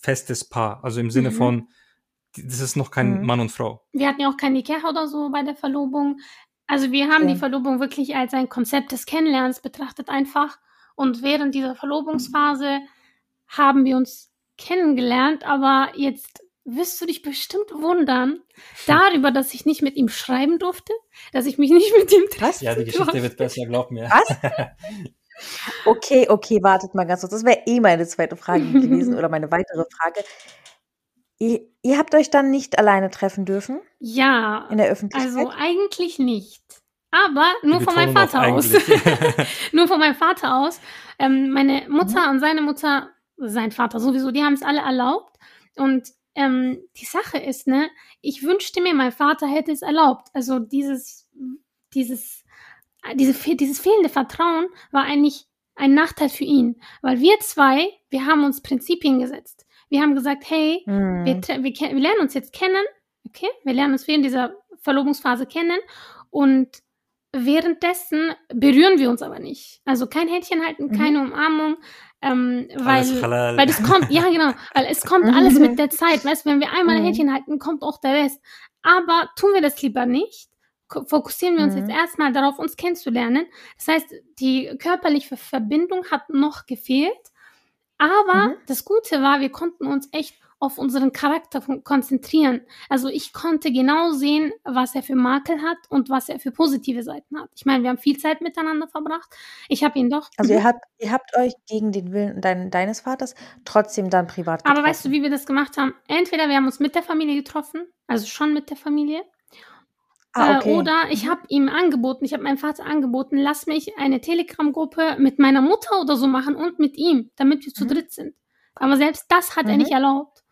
festes Paar. Also im Sinne Mhm. von, das ist noch kein Mhm. Mann und Frau. Wir hatten ja auch kein Nikah oder so bei der Verlobung. Also wir haben Ja. die Verlobung wirklich als ein Konzept des Kennenlernens betrachtet einfach. Und während dieser Verlobungsphase haben wir uns kennengelernt, aber jetzt wirst du dich bestimmt wundern darüber, dass ich nicht mit ihm schreiben durfte, dass ich mich nicht mit ihm treffen? Ja, die Geschichte wird besser, glaub mir. Was? Okay, okay, wartet mal ganz kurz. Das wäre eh meine zweite Frage gewesen oder meine weitere Frage. Ihr, ihr habt euch dann nicht alleine treffen dürfen Ja, in der Öffentlichkeit? also eigentlich nicht. Aber nur von meinem Vater aus. nur von meinem Vater aus. Ähm, meine Mutter Mhm. und seine Mutter, sein Vater sowieso, die haben es alle erlaubt. Und ähm, die Sache ist, ne, ich wünschte mir, mein Vater hätte es erlaubt. Also dieses, dieses, diese, dieses fehlende Vertrauen war eigentlich ein Nachteil für ihn. Weil wir zwei, wir haben uns Prinzipien gesetzt. Wir haben gesagt, hey, Hm. wir, wir, wir lernen uns jetzt kennen, okay? Wir lernen uns während dieser Verlobungsphase kennen und währenddessen berühren wir uns aber nicht. Also kein Händchen halten, Mhm. keine Umarmung, ähm, weil, weil das kommt, ja genau, weil es kommt alles mit der Zeit. Weißt wenn wir einmal ein Mhm. Händchen halten, kommt auch der Rest. Aber tun wir das lieber nicht. Fokussieren wir uns Mhm. jetzt erstmal darauf, uns kennenzulernen. Das heißt, die körperliche Verbindung hat noch gefehlt. Aber Mhm. das Gute war, wir konnten uns echt auf unseren Charakter kon- konzentrieren. Also ich konnte genau sehen, was er für Makel hat und was er für positive Seiten hat. Ich meine, wir haben viel Zeit miteinander verbracht. Ich habe ihn doch. Also ihr habt, ihr habt euch gegen den Willen dein, deines Vaters trotzdem dann privat getroffen. Aber weißt du, wie wir das gemacht haben? Entweder wir haben uns mit der Familie getroffen, also schon mit der Familie, ah, okay. äh, oder ich habe ihm angeboten, ich habe meinem Vater angeboten, lass mich eine Telegram-Gruppe mit meiner Mutter oder so machen und mit ihm, damit wir zu Mhm. dritt sind. Aber selbst das hat er Mhm. nicht erlaubt.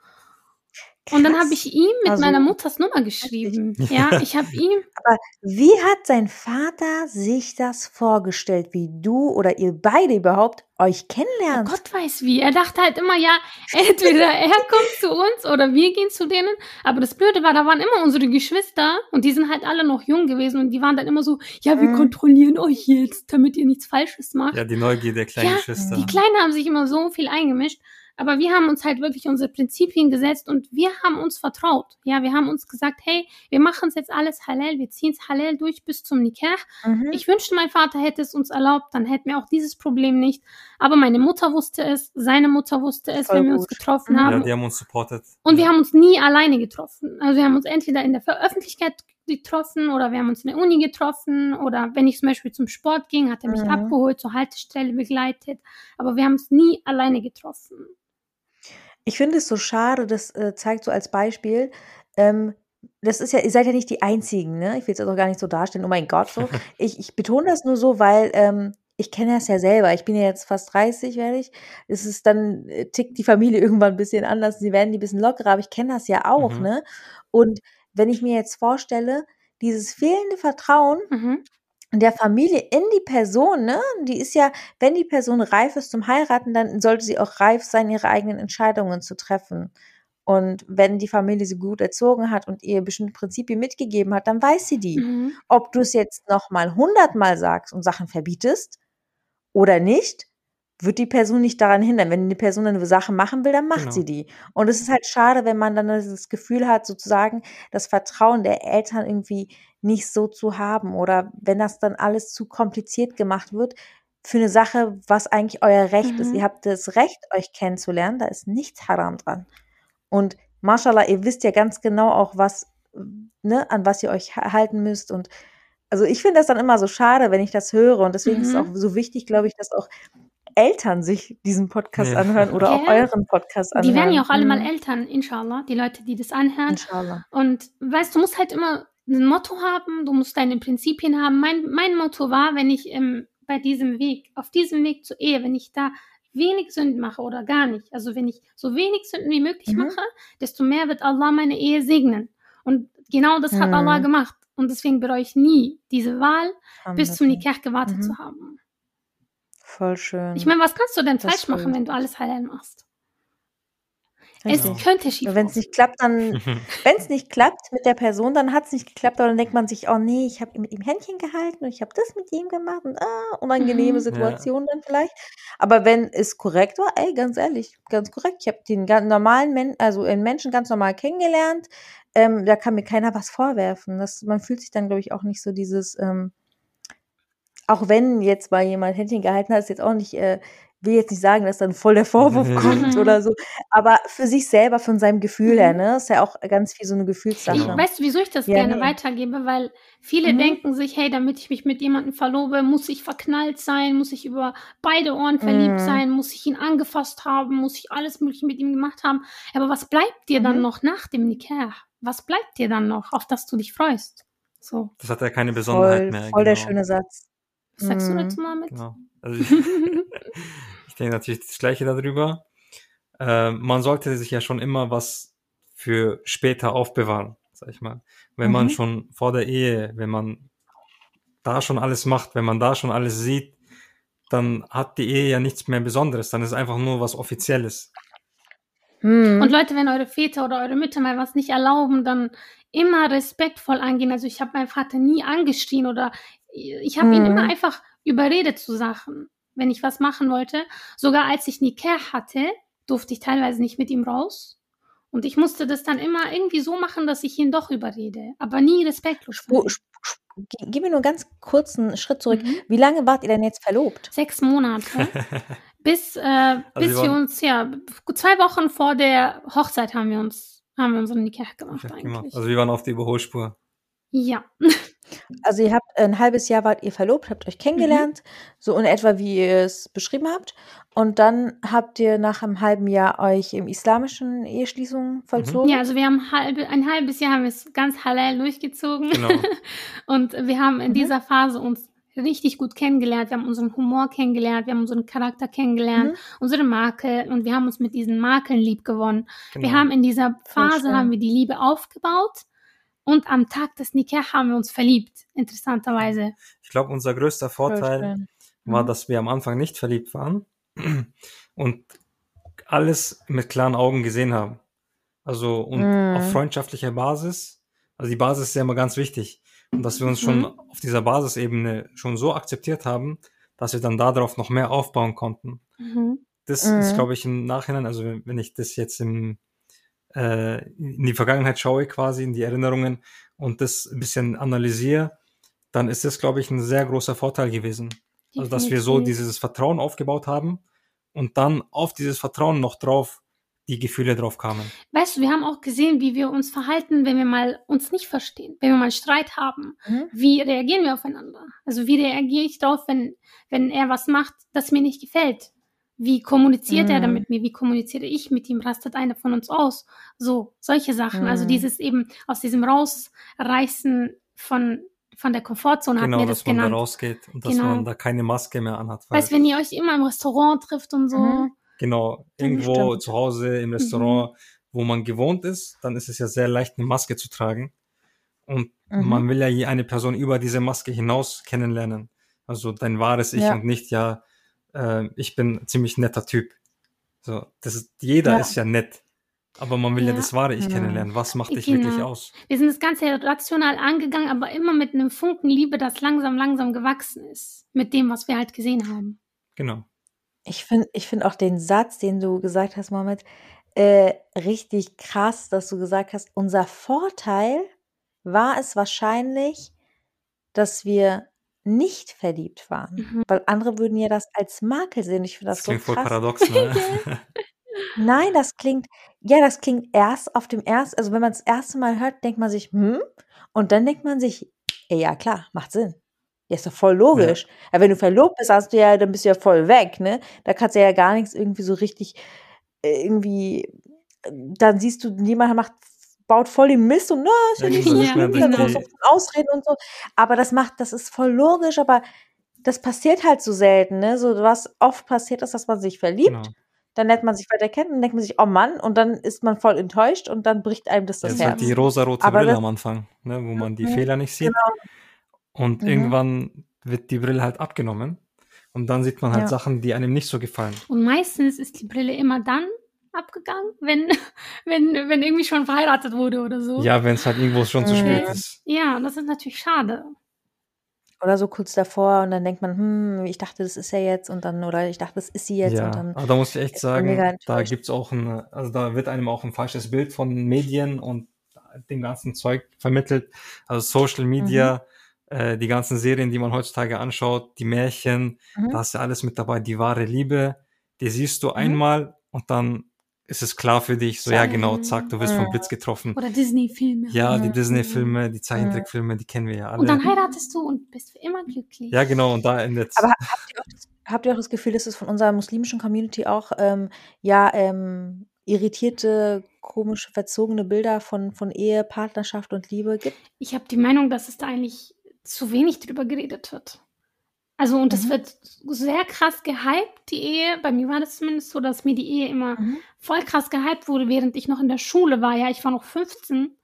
Und dann habe ich ihm mit Also, meiner Mutters Nummer geschrieben. Ja, ich habe ihm Aber wie hat sein Vater sich das vorgestellt, wie du oder ihr beide überhaupt euch Oh kennenlernt? Gott weiß wie. Er dachte halt immer, ja, entweder er kommt zu uns oder wir gehen zu denen. Aber das Blöde war, da waren immer unsere Geschwister und die sind halt alle noch jung gewesen und die waren dann immer so, ja, wir Mhm. kontrollieren euch jetzt, damit ihr nichts Falsches macht. Ja, die Neugier der kleinen Ja, Geschwister. Die Kleinen haben sich immer so viel eingemischt, aber wir haben uns halt wirklich unsere Prinzipien gesetzt und wir haben uns vertraut. Ja, wir haben uns gesagt, hey, wir machen es jetzt alles halal, wir ziehen es halal durch bis zum Nikah. Mhm. Ich wünschte, mein Vater hätte es uns erlaubt, dann hätten wir auch dieses Problem nicht. Aber meine Mutter wusste es, seine Mutter wusste es, Voll wenn wir uns getroffen Mhm. ja, haben. die haben uns supportet. Und wir ja. haben uns nie alleine getroffen. Also wir haben uns entweder in der Öffentlichkeit getroffen oder wir haben uns in der Uni getroffen oder wenn ich zum Beispiel zum Sport ging, hat er mich Mhm. abgeholt, zur Haltestelle begleitet. Aber wir haben uns nie alleine getroffen. Ich finde es so schade, das äh, zeigt so als Beispiel, ähm, das ist ja, ihr seid ja nicht die Einzigen, ne? Ich will es auch gar nicht so darstellen, oh mein Gott, so. Ich, ich betone das nur so, weil ähm, ich kenne das ja selber. Ich bin ja jetzt fast 30, werde ich. Es ist dann, äh, tickt die Familie irgendwann ein bisschen anders. Sie werden die ein bisschen lockerer, aber ich kenne das ja auch, Mhm. ne? Und wenn ich mir jetzt vorstelle, dieses fehlende Vertrauen Mhm. Der Familie in die Person, ne? Die ist ja, wenn die Person reif ist zum Heiraten, dann sollte sie auch reif sein, ihre eigenen Entscheidungen zu treffen. Und wenn die Familie sie gut erzogen hat und ihr bestimmte Prinzipien mitgegeben hat, dann weiß sie die. Mhm. Ob du es jetzt nochmal hundertmal sagst und Sachen verbietest oder nicht, wird die Person nicht daran hindern. Wenn die Person eine Sache machen will, dann macht Genau. sie die. Und es ist halt schade, wenn man dann das Gefühl hat, sozusagen das Vertrauen der Eltern irgendwie nicht so zu haben oder wenn das dann alles zu kompliziert gemacht wird für eine Sache, was eigentlich euer Recht ist. Mhm. Ihr habt das Recht, euch kennenzulernen, da ist nichts Haram dran. Und mashallah, ihr wisst ja ganz genau auch, was, ne, an was ihr euch ha- halten müsst. Und also ich finde das dann immer so schade, wenn ich das höre. Und deswegen ist es Mhm. auch so wichtig, glaube ich, dass auch Eltern sich diesen Podcast Ja. anhören oder auch Ja. euren Podcast Die anhören. werden ja auch alle mal Mhm. Eltern, inshallah, die Leute, die das anhören. Inshallah. Und weißt du, musst halt immer ein Motto haben, du musst deine Prinzipien haben. Mein, mein Motto war, wenn ich ähm, bei diesem Weg, auf diesem Weg zur Ehe, wenn ich da wenig Sünden mache oder gar nicht, also wenn ich so wenig Sünden wie möglich Mhm. mache, desto mehr wird Allah meine Ehe segnen. Und genau das hat Allah Mhm. gemacht. Und deswegen bereue ich nie diese Wahl, bis zum. Nikah gewartet Mhm. zu haben. Voll schön. Ich meine, was kannst du denn Das falsch machen, wenn du alles halal machst? Es Richtig. könnte schief Wenn es nicht klappt, dann, wenn es nicht klappt mit der Person, dann hat es nicht geklappt, aber dann denkt man sich, oh nee, ich habe mit ihm Händchen gehalten und ich habe das mit ihm gemacht und ah, unangenehme Mhm. Situation dann vielleicht. Aber wenn es korrekt war, ey, ganz ehrlich, ganz korrekt. Ich habe den ganz normalen Men also einen Menschen ganz normal kennengelernt. Ähm, da kann mir keiner was vorwerfen. Das, man fühlt sich dann, glaube ich, auch nicht so dieses, ähm, auch wenn jetzt mal jemand Händchen gehalten hat, ist jetzt auch nicht, äh, will jetzt nicht sagen, dass dann voll der Vorwurf kommt Mhm. oder so. Aber für sich selber, von seinem Gefühl Mhm. her, ne, ist ja auch ganz viel so eine Ich, Gefühlssache. Genau. weißt du, wieso ich das Ja, gerne nee. weitergebe? Weil viele Mhm. denken sich, hey, damit ich mich mit jemandem verlobe, muss ich verknallt sein, muss ich über beide Ohren verliebt Mhm. sein, muss ich ihn angefasst haben, muss ich alles Mögliche mit ihm gemacht haben. Aber was bleibt dir dann Mhm. noch nach dem Nikah? Was bleibt dir dann noch, auf das du dich freust? So, Das hat ja keine Besonderheit Voll, mehr. voll der genau. schöne Satz. Was sagst du dazu, Mohammed? Genau. Also ich, ich denke natürlich das Gleiche darüber. Äh, man sollte sich ja schon immer was für später aufbewahren, sag ich mal. Wenn man Mhm. schon vor der Ehe, wenn man da schon alles macht, wenn man da schon alles sieht, dann hat die Ehe ja nichts mehr Besonderes. Dann ist einfach nur was Offizielles. Mhm. Und Leute, wenn eure Väter oder eure Mütter mal was nicht erlauben, dann immer respektvoll angehen. Also ich habe meinen Vater nie angeschrien oder ich habe ihn Mhm. immer einfach überredet zu Sachen, wenn ich was machen wollte. Sogar als ich Nikah hatte, durfte ich teilweise nicht mit ihm raus. Und ich musste das dann immer irgendwie so machen, dass ich ihn doch überrede. Aber nie respektlos. Sp- sp- ge- gib mir nur einen ganz kurzen Schritt zurück. Mhm. Wie lange wart ihr denn jetzt verlobt? Sechs Monate. bis äh, bis wir uns, ja, zwei Wochen vor der Hochzeit haben wir uns, haben wir unseren Nikah gemacht Ja, eigentlich. genau. Also wir waren auf die Überholspur. Ja. Also ihr habt ein halbes Jahr wart ihr verlobt, habt euch kennengelernt, so in etwa wie ihr es beschrieben habt. Und dann habt ihr nach einem halben Jahr euch im islamischen Eheschließung vollzogen. Ja, also wir haben halbe, ein halbes Jahr haben wir es ganz halal durchgezogen. Genau. Und wir haben in Mhm. dieser Phase uns richtig gut kennengelernt. Wir haben unseren Humor kennengelernt, wir haben unseren Charakter kennengelernt, Mhm. unsere Makel und wir haben uns mit diesen Makeln lieb gewonnen. Wir Genau. haben in dieser Phase haben wir die Liebe aufgebaut und am Tag des Nikah haben wir uns verliebt, interessanterweise. Ich glaube, unser größter Vorteil war, Mhm. dass wir am Anfang nicht verliebt waren und alles mit klaren Augen gesehen haben. Also und Mhm. auf freundschaftlicher Basis. Also die Basis ist ja immer ganz wichtig. Und dass wir uns schon Mhm. auf dieser Basisebene schon so akzeptiert haben, dass wir dann darauf noch mehr aufbauen konnten. Mhm. Das Mhm. ist, glaube ich, im Nachhinein, also wenn, wenn ich das jetzt im, äh, in die Vergangenheit schaue, quasi in die Erinnerungen und das ein bisschen analysiere, dann ist das, glaube ich, ein sehr großer Vorteil gewesen. Also, dass wir so Definitiv. dieses Vertrauen aufgebaut haben und dann auf dieses Vertrauen noch drauf die Gefühle drauf kamen. Weißt du, wir haben auch gesehen, wie wir uns verhalten, wenn wir mal uns nicht verstehen, wenn wir mal Streit haben. Mhm. Wie reagieren wir aufeinander? Also wie reagiere ich darauf, wenn, wenn er was macht, das mir nicht gefällt? Wie kommuniziert er dann Mhm. mit mir? Wie kommuniziere ich mit ihm? Rastet einer von uns aus? So, solche Sachen. Also Mhm. dieses eben aus diesem Rausreißen von, von der Komfortzone genau, hat mir dass das man genannt. da rausgeht und dass Genau. man da keine Maske mehr anhat. Weißt du, wenn ihr euch immer im Restaurant trifft und so. Mhm. Genau, irgendwo stimmt. zu Hause, im Restaurant, wo man gewohnt ist, dann ist es ja sehr leicht, eine Maske zu tragen. Und Mhm. man will ja je eine Person über diese Maske hinaus kennenlernen. Also dein wahres Ich Ja. und nicht ja, äh, ich bin ein ziemlich netter Typ. So, das ist, jeder Ja. ist ja nett. Aber man will ja, Ja. das wahre Ich Mhm. kennenlernen. Was macht dich Genau. wirklich aus? Wir sind das Ganze rational angegangen, aber immer mit einem Funken Liebe, das langsam, langsam gewachsen ist. Mit dem, was wir halt gesehen haben. Genau. Ich finde ich find auch den Satz, den du gesagt hast, Mohammed, äh, richtig krass, dass du gesagt hast, unser Vorteil war es wahrscheinlich, dass wir nicht verliebt waren. Mhm. Weil andere würden ja das als Makel sehen. Ich finde das, Das so klingt voll krass. paradox, ne? Nein, das klingt, ja, das klingt erst auf dem ersten, also wenn man das erste Mal hört, denkt man sich, hm? Und dann denkt man sich, ey, ja klar, macht Sinn. Ja, ist doch voll logisch. Aber wenn du verlobt bist, hast du ja, dann bist du ja voll weg, ne? Da kannst du ja gar nichts irgendwie so richtig, äh, irgendwie, dann siehst du, jemand macht, baut voll den Mist und, na, ist ja, Ja, nicht genau, so schlimm, dann du auch Ausreden und so. Aber das macht, das ist voll logisch, aber das passiert halt so selten, ne? So, was oft passiert ist, dass man sich verliebt genau. dann lernt man sich weiter kennen, dann denkt man sich, oh Mann, und dann ist man voll enttäuscht und dann bricht einem das Das das ist halt Herz. die rosarote Brille am Anfang, ne, wo man die Mhm, Fehler nicht sieht. Und Mhm. irgendwann wird die Brille halt abgenommen. Und dann sieht man halt Ja. Sachen, die einem nicht so gefallen. Und meistens ist die Brille immer dann abgegangen, wenn, wenn, wenn irgendwie schon verheiratet wurde oder so. Ja, wenn es halt irgendwo schon zu Mhm. spät ist. Ja, und das ist natürlich schade. Oder so kurz davor und dann denkt man, hm, ich dachte, das ist er jetzt und dann, oder ich dachte, das ist sie jetzt ja, und dann. aber da muss ich echt sagen, da gibt's auch ein, also da wird einem auch ein falsches Bild von Medien und dem ganzen Zeug vermittelt. Also Social Media, äh, die ganzen Serien, die man heutzutage anschaut, die Märchen, Mhm. da ist ja alles mit dabei, die wahre Liebe, die siehst du Mhm. einmal und dann ist es klar für dich, so ja genau, zack, du wirst vom. Blitz getroffen. Oder Disney-Filme. Ja, die Mhm. Disney-Filme, die Zeichentrickfilme, die kennen wir ja alle. Und dann heiratest du und bist für immer glücklich. Ja, genau, und da endet Aber habt ihr, auch das, habt ihr auch das Gefühl, dass es von unserer muslimischen Community auch, ähm, ja, ähm, irritierte, komische, verzogene Bilder von, von Ehe, Partnerschaft und Liebe gibt? Ich habe die Meinung, dass es da eigentlich zu wenig drüber geredet wird. Also, und es Mhm. wird sehr krass gehypt, die Ehe. Bei mir war das zumindest so, dass mir die Ehe immer voll krass gehypt wurde, während ich noch in der Schule war. Ja, ich war noch 15.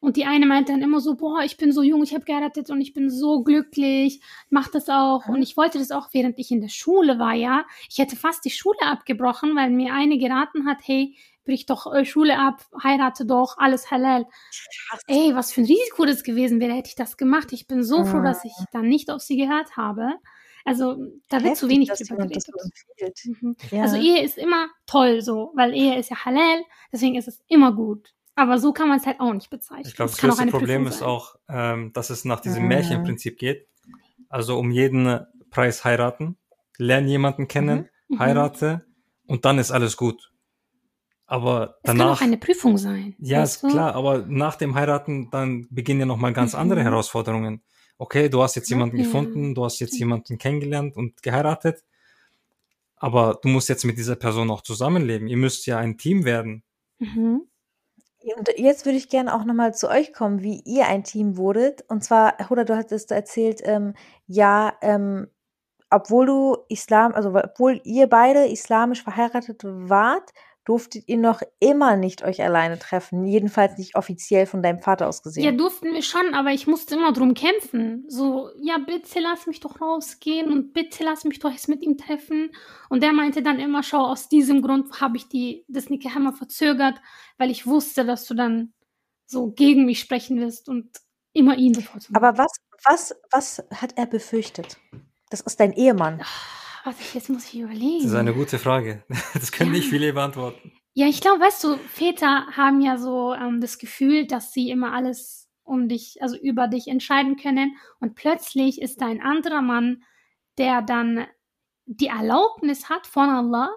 Und die eine meinte dann immer so, boah, ich bin so jung, ich habe geheiratet und ich bin so glücklich, mach das auch. Mhm. Und ich wollte das auch, während ich in der Schule war, ja. Ich hätte fast die Schule abgebrochen, weil mir eine geraten hat, hey, brich doch äh, Schule ab, heirate doch, alles halal. Krass. Ey, was für ein Risiko das gewesen wäre, hätte ich das gemacht. Ich bin so froh, Mhm. dass ich dann nicht auf sie gehört habe. Also, da wird zu Heftig, wenig drüber geredet. Mhm. Ja. Also Ehe ist immer toll so, weil Ehe ist ja halal, deswegen ist es immer gut. Aber so kann man es halt auch nicht bezeichnen. Ich glaube, das kann auch größte Problem Prüfung ist sein. auch, ähm, dass es nach diesem Mhm. Märchenprinzip geht. Also um jeden Preis heiraten, lern jemanden kennen, Mhm. heirate und dann ist alles gut. Aber Es kann danach, auch eine Prüfung sein. ja, ist du? klar, aber nach dem Heiraten, dann beginnen ja nochmal ganz andere Mhm. Herausforderungen. Okay, du hast jetzt jemanden Ja. gefunden, du hast jetzt jemanden kennengelernt und geheiratet, aber du musst jetzt mit dieser Person auch zusammenleben. Ihr müsst ja ein Team werden. Mhm. Und jetzt würde ich gerne auch nochmal zu euch kommen, wie ihr ein Team wurdet. Und zwar, Huda, du hattest erzählt, ähm, ja, ähm, obwohl du Islam, also obwohl ihr beide islamisch verheiratet wart, durftet ihr noch immer nicht euch alleine treffen. Jedenfalls nicht offiziell von deinem Vater aus gesehen. Ja, durften wir schon, aber ich musste immer drum kämpfen. So, ja, bitte lass mich doch rausgehen und bitte lass mich doch jetzt mit ihm treffen. Und der meinte dann immer, schau, aus diesem Grund habe ich die, das Nikah immer verzögert, weil ich wusste, dass du dann so gegen mich sprechen wirst und immer ihn bevorzugen. Aber was, was, was hat er befürchtet? Das ist dein Ehemann. Ach, warte, jetzt muss ich überlegen. Das ist eine gute Frage. Das können nicht viele beantworten. Ja, ich glaube, weißt du, Väter haben ja so ähm, das Gefühl, dass sie immer alles um dich, also über dich entscheiden können. Und plötzlich ist da ein anderer Mann, der dann die Erlaubnis hat von Allah,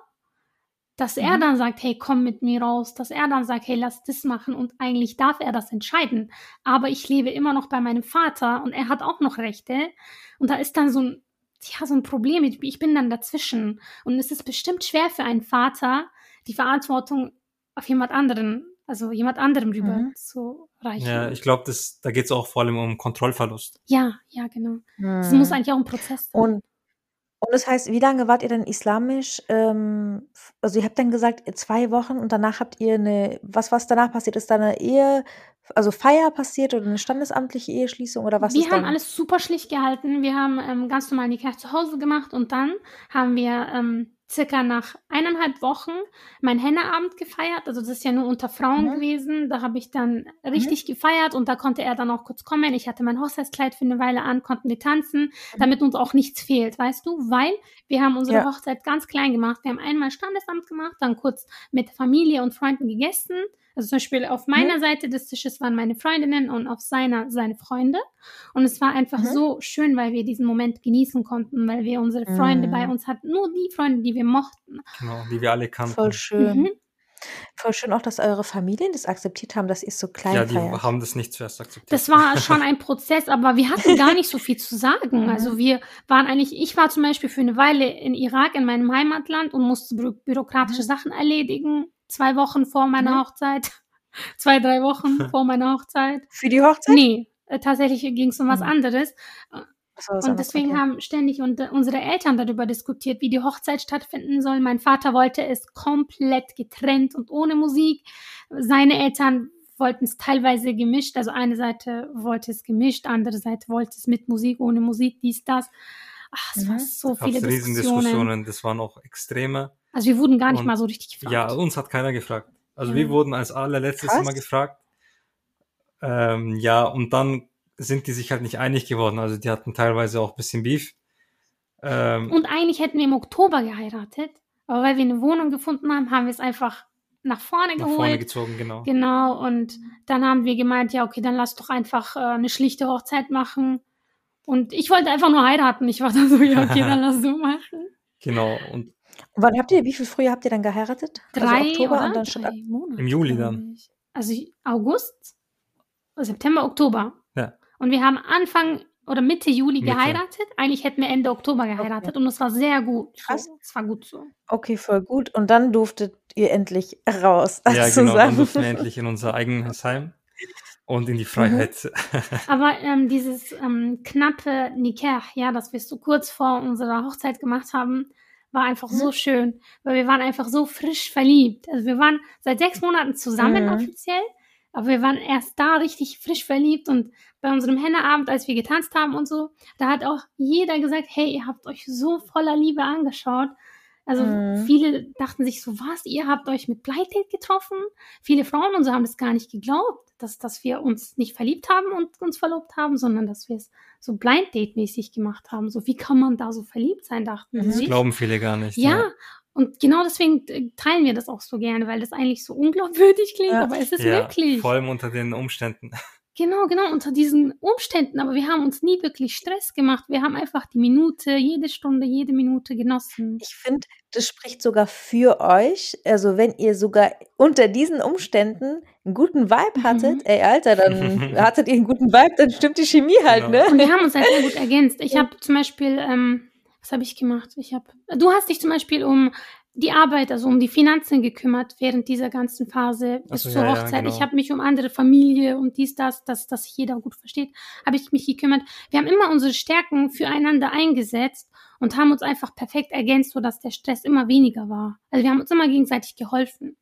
dass er Mhm. dann sagt, hey, komm mit mir raus, dass er dann sagt, hey, lass das machen und eigentlich darf er das entscheiden. Aber ich lebe immer noch bei meinem Vater und er hat auch noch Rechte. Und da ist dann so ein, ja, so ein Problem. Ich ich bin dann dazwischen. Und es ist bestimmt schwer für einen Vater, die Verantwortung auf jemand anderen, also jemand anderem rüber Mhm. zu reichen. Ja, ich glaube, da geht es auch vor allem um Kontrollverlust. ja, ja, genau. Es Hm. muss eigentlich auch ein Prozess sein. Und, und das heißt, wie lange wart ihr denn islamisch? Ähm, also ihr habt dann gesagt, zwei Wochen und danach habt ihr eine, was was danach passiert? Ist da eine Ehe, also Feier passiert oder eine standesamtliche Eheschließung oder was wir haben dann? alles super schlicht gehalten. Wir haben ähm, ganz normal die Kirche zu Hause gemacht und dann haben wir ähm, circa nach eineinhalb Wochen mein Henneabend gefeiert. Also das ist ja nur unter Frauen Mhm. gewesen. Da habe ich dann richtig gefeiert und da konnte er dann auch kurz kommen. Ich hatte mein Hochzeitskleid für eine Weile an, konnten wir tanzen, damit uns auch nichts fehlt, weißt du? Weil wir haben unsere Ja. Hochzeit ganz klein gemacht. Wir haben einmal Standesamt gemacht, dann kurz mit Familie und Freunden gegessen. Also zum Beispiel auf meiner Seite des Tisches waren meine Freundinnen und auf seiner seine Freunde. Und es war einfach Mhm. so schön, weil wir diesen Moment genießen konnten, weil wir unsere Freunde Mhm. bei uns hatten. Nur die Freunde, die wir mochten. Genau, die wir alle kannten. Voll schön. Mhm. Voll schön auch, dass eure Familien das akzeptiert haben, dass ihr es so klein Ja, die feiert. haben das nicht zuerst akzeptiert. Das war schon ein Prozess, aber wir hatten gar nicht so viel zu sagen. Mhm. Also wir waren eigentlich, ich war zum Beispiel für eine Weile in Irak, in meinem Heimatland und musste bü bürokratische Mhm. Sachen erledigen. Zwei Wochen vor meiner Mhm. Hochzeit. Zwei, drei Wochen vor meiner Hochzeit. Für die Hochzeit? Nee, äh, tatsächlich ging es um was Mhm. anderes. Was Und deswegen okay. haben ständig und, unsere Eltern darüber diskutiert, wie die Hochzeit stattfinden soll. Mein Vater wollte es komplett getrennt und ohne Musik. Seine Eltern wollten es teilweise gemischt. Also eine Seite wollte es gemischt, andere Seite wollte es mit Musik, ohne Musik, dies, das. Ach, es Mhm. waren so viele Diskussionen. Riesendiskussionen, das waren auch extreme. Also wir wurden gar nicht Und- mal so richtig gefragt. Ja, uns hat keiner gefragt. Also Ja. wir wurden als allerletztes Krass. immer gefragt. Ähm, ja, und dann sind die sich halt nicht einig geworden. Also die hatten teilweise auch ein bisschen Beef. Ähm, Und eigentlich hätten wir im Oktober geheiratet. Aber weil wir eine Wohnung gefunden haben, haben wir es einfach nach vorne nach geholt. vorne gezogen, genau. Genau, und dann haben wir gemeint, ja, okay, dann lass doch einfach äh, eine schlichte Hochzeit machen. Und ich wollte einfach nur heiraten. Ich war dann so, ja, okay, dann lass so machen. Genau. Und Und wann habt ihr, wie viel früher habt ihr dann geheiratet? Drei also Oktober oder und dann drei Monate. Im Juli dann. Also August, September, Oktober. Ja. Und wir haben Anfang oder Mitte Juli Mitte. geheiratet. Eigentlich hätten wir Ende Oktober geheiratet und es war sehr gut. Krass. Es war gut so. Okay, voll gut. Und dann durftet ihr endlich raus. ja, sozusagen. genau, dann durften wir endlich in unser eigenes Heim und in die Freiheit. Aber ähm, dieses ähm, knappe Nikah, ja, das wir so kurz vor unserer Hochzeit gemacht haben, war einfach Mhm. so schön, weil wir waren einfach so frisch verliebt. Also wir waren seit sechs Monaten zusammen Mhm. offiziell, aber wir waren erst da richtig frisch verliebt und bei unserem Henneabend, als wir getanzt haben und so, da hat auch jeder gesagt, hey, ihr habt euch so voller Liebe angeschaut. Also Mhm. viele dachten sich so, was, ihr habt euch mit Blind getroffen? Viele Frauen und so haben das gar nicht geglaubt, dass, dass wir uns nicht verliebt haben und uns verlobt haben, sondern dass wir es so Blind Date-mäßig gemacht haben. So, wie kann man da so verliebt sein, dachten Mhm. sie Das sich. glauben viele gar nicht. Ja, und genau deswegen äh, teilen wir das auch so gerne, weil das eigentlich so unglaubwürdig klingt, Ja. aber es ist ja wirklich. vor allem unter den Umständen. Genau, genau, unter diesen Umständen. Aber wir haben uns nie wirklich Stress gemacht. Wir haben einfach die Minute, jede Stunde, jede Minute genossen. Ich finde, das spricht sogar für euch. Also wenn ihr sogar unter diesen Umständen einen guten Vibe hattet, Mhm. ey Alter, dann hattet ihr einen guten Vibe, dann stimmt die Chemie halt, Genau. Und ne? wir haben uns halt sehr gut ergänzt. Ich habe zum Beispiel, ähm, was habe ich gemacht? Ich habe, du hast dich zum Beispiel um die Arbeit, also um die Finanzen gekümmert während dieser ganzen Phase bis so, zur ja, ja, Hochzeit. genau. Ich habe mich um andere Familie und dies, das, dass das sich jeder gut versteht, habe ich mich gekümmert. Wir haben immer unsere Stärken füreinander eingesetzt und haben uns einfach perfekt ergänzt, sodass der Stress immer weniger war. Also wir haben uns immer gegenseitig geholfen.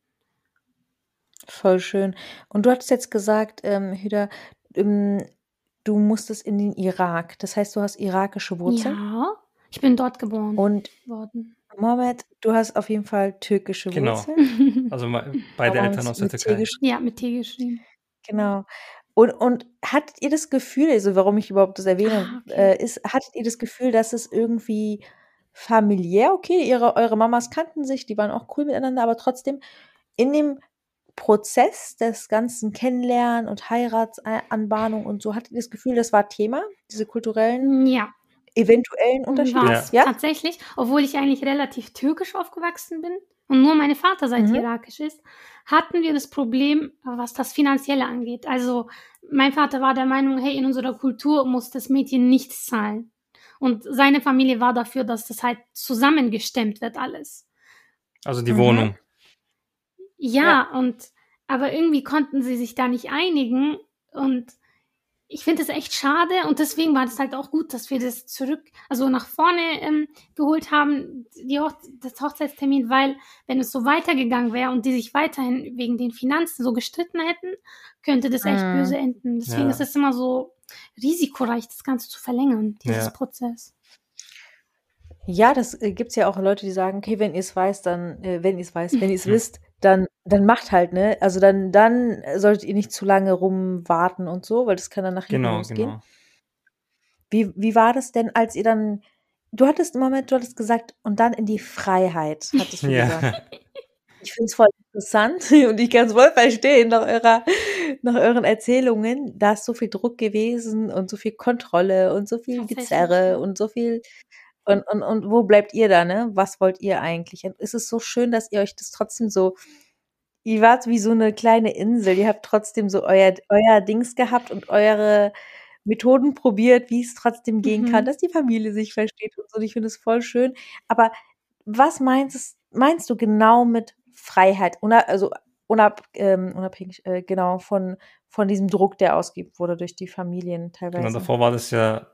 Voll schön. Und du hattest jetzt gesagt, ähm, Hüda, ähm, du musstest in den Irak. Das heißt, du hast irakische Wurzeln. Ja, ich bin dort geboren Und worden. Mohammed, du hast auf jeden Fall türkische Genau. Wurzeln. Also beide Aber Eltern aus der Türkei. ja, mit T geschrieben. Genau. Und, und hattet ihr das Gefühl, also warum ich überhaupt das erwähne, Ah, okay. äh, ist, hattet ihr das Gefühl, dass es irgendwie familiär, okay, ihre, eure Mamas kannten sich, die waren auch cool miteinander, aber trotzdem in dem Prozess des ganzen Kennenlernen und Heiratsanbahnung und so, hattet ihr das Gefühl, das war Thema, diese kulturellen, Ja, eventuellen Unterschiede? war Ja. Ja? tatsächlich, obwohl ich eigentlich relativ türkisch aufgewachsen bin und nur meine Vaterseite Mhm. irakisch ist, hatten wir das Problem, was das Finanzielle angeht. Also mein Vater war der Meinung, hey, in unserer Kultur muss das Mädchen nichts zahlen. Und seine Familie war dafür, dass das halt zusammengestemmt wird alles. Also die Mhm. Wohnung. Ja, und aber irgendwie konnten sie sich da nicht einigen und ich finde es echt schade und deswegen war das halt auch gut, dass wir das zurück, also nach vorne ähm, geholt haben, die Hoch das Hochzeitstermin, weil wenn es so weitergegangen wäre und die sich weiterhin wegen den Finanzen so gestritten hätten, könnte das echt Mhm. böse enden. Deswegen Ja. ist es immer so risikoreich, das Ganze zu verlängern, dieses Ja. Prozess. Ja, das äh, gibt's ja auch Leute, die sagen, okay, wenn ihr es weiß, dann, äh, wenn ihr es weiß, wenn ihr es Mhm. wisst, dann, dann macht halt, ne? Also dann, dann solltet ihr nicht zu lange rumwarten und so, weil das kann dann nach hinten Genau, losgehen. genau. Wie, wie war das denn, als ihr dann, du hattest im Moment, du hattest gesagt, und dann in die Freiheit, hattest du Ja. gesagt. Ich finde es voll interessant und ich kann es voll verstehen nach, eurer, nach euren Erzählungen. Da ist so viel Druck gewesen und so viel Kontrolle und so viel Gezerre und so viel. Und, und, und wo bleibt ihr da, ne? Was wollt ihr eigentlich? Und es ist so schön, dass ihr euch das trotzdem so, ihr wart wie so eine kleine Insel. Ihr habt trotzdem so euer, euer Dings gehabt und eure Methoden probiert, wie es trotzdem gehen kann, Mhm. dass die Familie sich versteht und so. Und ich finde es voll schön. Aber was meinst, meinst du genau mit Freiheit? Una, also unab, ähm, unabhängig, äh, genau, von, von diesem Druck, der ausgeübt wurde durch die Familien Genau, teilweise. davor war das ja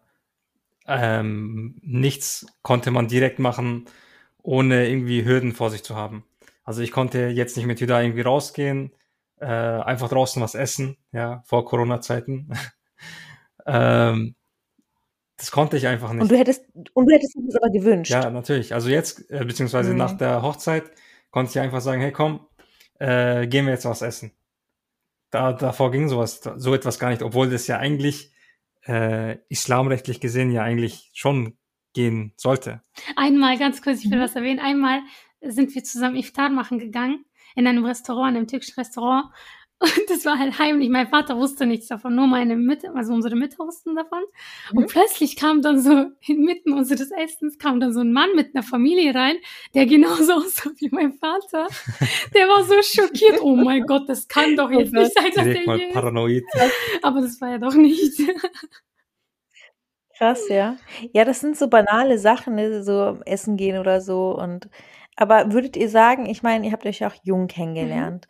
ähm, nichts konnte man direkt machen, ohne irgendwie Hürden vor sich zu haben. Also ich konnte jetzt nicht mit Hüda irgendwie rausgehen, äh, einfach draußen was essen, ja, vor Corona-Zeiten. ähm, das konnte ich einfach nicht. Und du hättest, und du hättest das aber gewünscht. Ja, natürlich. Also jetzt, äh, beziehungsweise Mhm. nach der Hochzeit, konnte ich einfach sagen, hey komm, äh, gehen wir jetzt was essen. Da, davor ging sowas, so etwas gar nicht, obwohl das ja eigentlich äh, islamrechtlich gesehen ja eigentlich schon gehen sollte. Einmal, ganz kurz, ich will Mhm. was erwähnen. Einmal sind wir zusammen Iftar machen gegangen in einem Restaurant, in einem türkischen Restaurant. Und das war halt heimlich. Mein Vater wusste nichts davon, nur meine Mütter, also unsere Mütter wussten davon. Mhm. Und plötzlich kam dann so inmitten unseres Essens kam dann so ein Mann mit einer Familie rein, der genauso aussah wie mein Vater. Der war so schockiert. Oh mein Gott, das kann doch Oh jetzt nicht sein, dass Direkt der mal hier ist. paranoid. Aber das war ja doch nicht. Krass, ja. Ja, das sind so banale Sachen, ne, so essen gehen oder so. Und aber würdet ihr sagen, ich meine, ihr habt euch ja auch jung kennengelernt.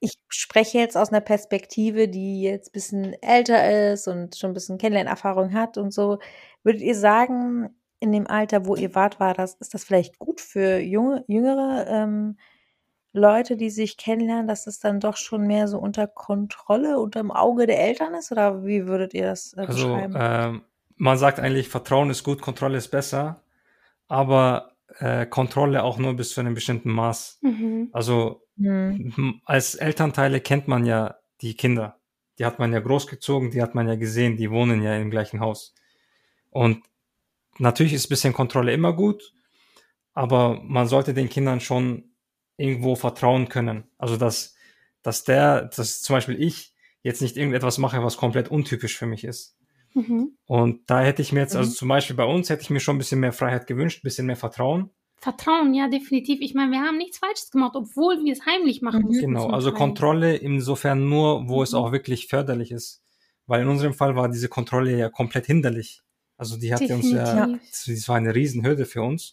Ich spreche jetzt aus einer Perspektive, die jetzt ein bisschen älter ist und schon ein bisschen Kennenlernerfahrung hat und so. Würdet ihr sagen, in dem Alter, wo ihr wart, war das, ist das vielleicht gut für junge, jüngere ähm, Leute, die sich kennenlernen, dass es dann doch schon mehr so unter Kontrolle, unter dem Auge der Eltern ist? Oder wie würdet ihr das äh, Also beschreiben? ähm, man sagt eigentlich, Vertrauen ist gut, Kontrolle ist besser, aber äh, Kontrolle auch nur bis zu einem bestimmten Maß. Mhm. Also Hm. m- als Elternteile kennt man ja die Kinder. Die hat man ja großgezogen, die hat man ja gesehen, die wohnen ja im gleichen Haus. Und natürlich ist ein bisschen Kontrolle immer gut, aber man sollte den Kindern schon irgendwo vertrauen können. Also dass, dass der, dass zum Beispiel ich jetzt nicht irgendetwas mache, was komplett untypisch für mich ist. Mhm. Und da hätte ich mir jetzt, also Mhm. zum Beispiel bei uns, hätte ich mir schon ein bisschen mehr Freiheit gewünscht, ein bisschen mehr Vertrauen. Vertrauen, ja, definitiv. Ich meine, wir haben nichts Falsches gemacht, obwohl wir es heimlich machen Mhm. mussten. Genau, also Teil. Kontrolle insofern nur, wo es Mhm. auch wirklich förderlich ist. Weil in unserem Fall war diese Kontrolle ja komplett hinderlich. Also die hatte uns ja, Definitiv. das war eine Riesenhürde für uns.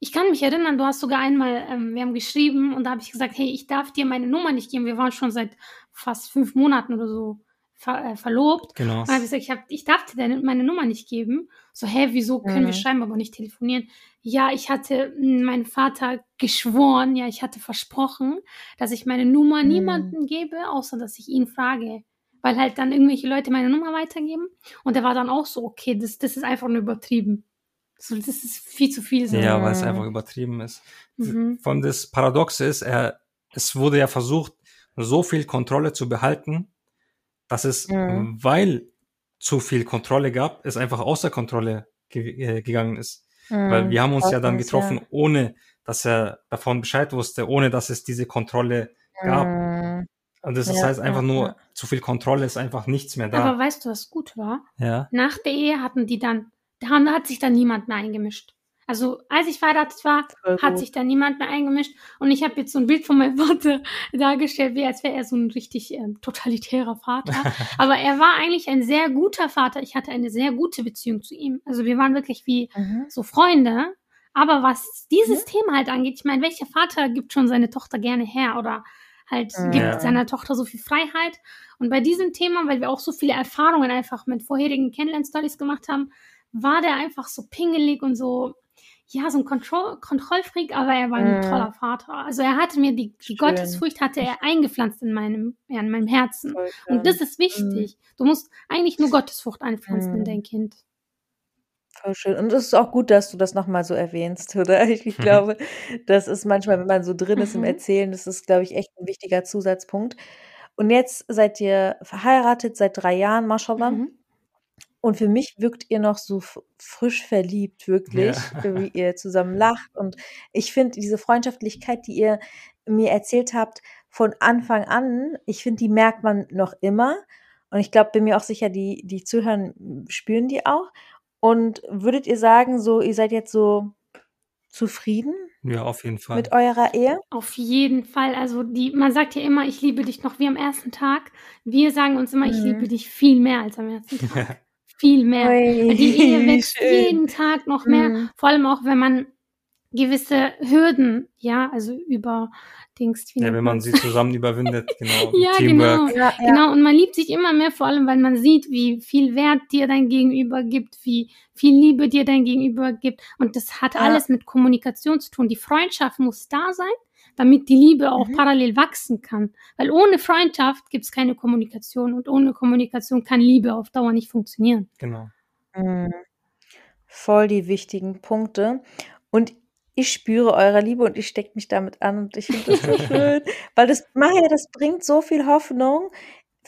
Ich kann mich erinnern, du hast sogar einmal, ähm, wir haben geschrieben und da habe ich gesagt, hey, ich darf dir meine Nummer nicht geben. Wir waren schon seit fast fünf Monaten oder so ver äh, verlobt. Genau. Und habe ich gesagt, ich, hab, ich darf dir deine, meine Nummer nicht geben. So, hä, wieso können wir Mhm. schreiben, aber nicht telefonieren? Ja, ich hatte mh, meinem Vater geschworen, ja, ich hatte versprochen, dass ich meine Nummer Mhm. niemandem gebe, außer dass ich ihn frage. Weil halt dann irgendwelche Leute meine Nummer weitergeben. Und er war dann auch so, okay, das, das ist einfach nur übertrieben. So, das ist viel zu viel. So. Ja, weil es Mhm. einfach übertrieben ist. Mhm. Von das Paradoxe ist, er, es wurde ja versucht, so viel Kontrolle zu behalten, dass es, Mhm. weil zu viel Kontrolle gab, es einfach außer Kontrolle ge äh, gegangen ist. Weil Mhm. wir haben uns ja dann getroffen, ohne dass er davon Bescheid wusste, ohne dass es diese Kontrolle gab. Mhm. Und das Ja, heißt einfach ja, nur, ja. zu viel Kontrolle ist einfach nichts mehr da. Aber weißt du, was gut war? ja. Nach der Ehe hatten die dann, da hat sich dann niemand mehr eingemischt. Also als ich verheiratet war, Voll hat sich da niemand mehr eingemischt. Und ich habe jetzt so ein Bild von meinem Vater dargestellt, wie als wäre er so ein richtig ähm, totalitärer Vater. Aber er war eigentlich ein sehr guter Vater. Ich hatte eine sehr gute Beziehung zu ihm. Also wir waren wirklich wie Mhm. so Freunde. Aber was dieses Thema halt angeht, ich meine, welcher Vater gibt schon seine Tochter gerne her oder halt Mhm. gibt Ja. seiner Tochter so viel Freiheit? Und bei diesem Thema, weil wir auch so viele Erfahrungen einfach mit vorherigen Kennenlern-Stories gemacht haben, war der einfach so pingelig und so, ja, so ein Kontroll Kontrollfreak, aber er war ein Mhm. toller Vater. Also er hatte mir die, die. Gottesfurcht hatte er eingepflanzt in meinem, ja, in meinem Herzen. Und das ist wichtig. Du musst eigentlich nur Gottesfurcht einpflanzen in Mhm. dein Kind. Voll schön. Und es ist auch gut, dass du das nochmal so erwähnst, oder? Ich, ich glaube, das ist manchmal, wenn man so drin ist im Mhm. Erzählen, das ist, glaube ich, echt ein wichtiger Zusatzpunkt. Und jetzt seid ihr verheiratet seit drei Jahren, mashallah. Mhm. Und für mich wirkt ihr noch so frisch verliebt, wirklich, Ja. wie ihr zusammen lacht. Und ich finde diese Freundschaftlichkeit, die ihr mir erzählt habt, von Anfang an, ich finde, die merkt man noch immer. Und ich glaube, bin mir auch sicher, die, die zuhören, spüren die auch. Und würdet ihr sagen, so, ihr seid jetzt so zufrieden Ja, auf jeden Fall. mit eurer Ehe? Auf jeden Fall. Also die, man sagt ja immer, ich liebe dich noch wie am ersten Tag. Wir sagen uns immer, ich Mhm. liebe dich viel mehr als am ersten Tag. Viel mehr. Ui, Weil die Ehe wächst schön. jeden Tag noch mehr. Mhm. Vor allem auch, wenn man gewisse Hürden, ja, also über Dings, wie ja, wenn man sie zusammen überwindet, genau. Ja, Teamwork. genau. Ja, ja. Genau, und man liebt sich immer mehr, vor allem, weil man sieht, wie viel Wert dir dein Gegenüber gibt, wie viel Liebe dir dein Gegenüber gibt. Und das hat Ja. alles mit Kommunikation zu tun. Die Freundschaft muss da sein, damit die Liebe auch Mhm. parallel wachsen kann. Weil ohne Freundschaft gibt es keine Kommunikation und ohne Kommunikation kann Liebe auf Dauer nicht funktionieren. Genau. Mhm. Voll die wichtigen Punkte. Und ich spüre eure Liebe und ich stecke mich damit an und ich finde das so schön, weil das, Maja, das bringt so viel Hoffnung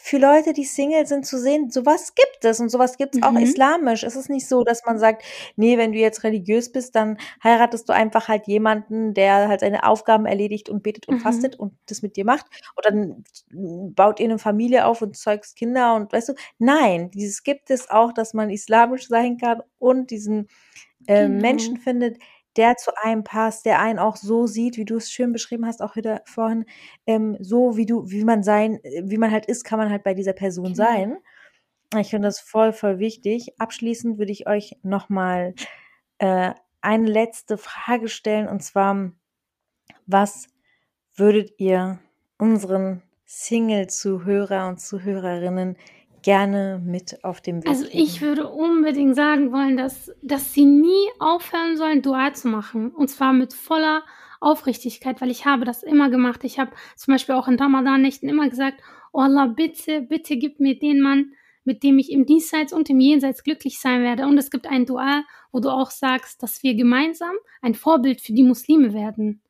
für Leute, die Single sind, zu sehen, sowas gibt es und sowas gibt es auch Mhm. islamisch. Es ist nicht so, dass man sagt, nee, wenn du jetzt religiös bist, dann heiratest du einfach halt jemanden, der halt seine Aufgaben erledigt und betet und Mhm. fastet und das mit dir macht. Und dann baut ihr eine Familie auf und zeugst Kinder und weißt du, nein, dieses gibt es auch, dass man islamisch sein kann und diesen äh, Genau. Menschen findet, der zu einem passt, der einen auch so sieht, wie du es schön beschrieben hast, auch wieder vorhin, ähm, so wie du, wie man sein, wie man halt ist, kann man halt bei dieser Person Genau. sein. Ich finde das voll, voll wichtig. Abschließend würde ich euch nochmal äh, eine letzte Frage stellen und zwar, was würdet ihr unseren Single-Zuhörer und Zuhörerinnen gerne mit auf dem Weg Also ich würde unbedingt sagen wollen, dass, dass sie nie aufhören sollen, Dua zu machen. Und zwar mit voller Aufrichtigkeit, weil ich habe das immer gemacht. Ich habe zum Beispiel auch in Ramadan-Nächten immer gesagt, oh Allah, bitte, bitte gib mir den Mann, mit dem ich im Diesseits und im Jenseits glücklich sein werde. Und es gibt ein Dua, wo du auch sagst, dass wir gemeinsam ein Vorbild für die Muslime werden.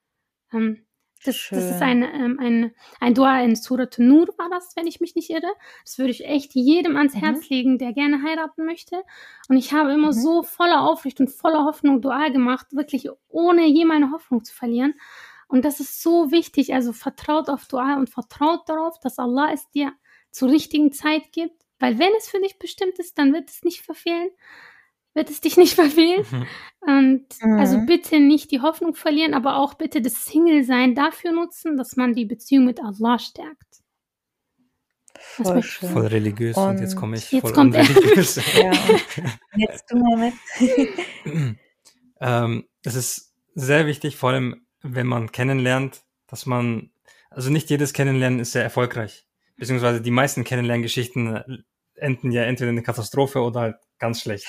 Ähm, das, das ist Schön. ein, ähm, ein, ein Dua in Surat Nur war das, wenn ich mich nicht irre. Das würde ich echt jedem ans Mhm. Herz legen, der gerne heiraten möchte. Und ich habe immer Mhm. so voller Aufricht und voller Hoffnung Dua gemacht, wirklich ohne je meine Hoffnung zu verlieren. Und das ist so wichtig. Also vertraut auf Dua und vertraut darauf, dass Allah es dir zur richtigen Zeit gibt. Weil wenn es für dich bestimmt ist, dann wird es nicht verfehlen. Wird es dich nicht verfehlen. Mhm. Und also Mhm. bitte nicht die Hoffnung verlieren, aber auch bitte das Single-Sein dafür nutzen, dass man die Beziehung mit Allah stärkt. Das Voll. Voll religiös und, jetzt Und komme ich jetzt voll kommt er. unreligiös. Ja, jetzt du mal mit. ähm, es ist sehr wichtig, vor allem wenn man kennenlernt, dass man, also nicht jedes Kennenlernen ist sehr erfolgreich. Beziehungsweise die meisten Kennenlerngeschichten enden ja entweder in eine Katastrophe oder halt ganz schlecht.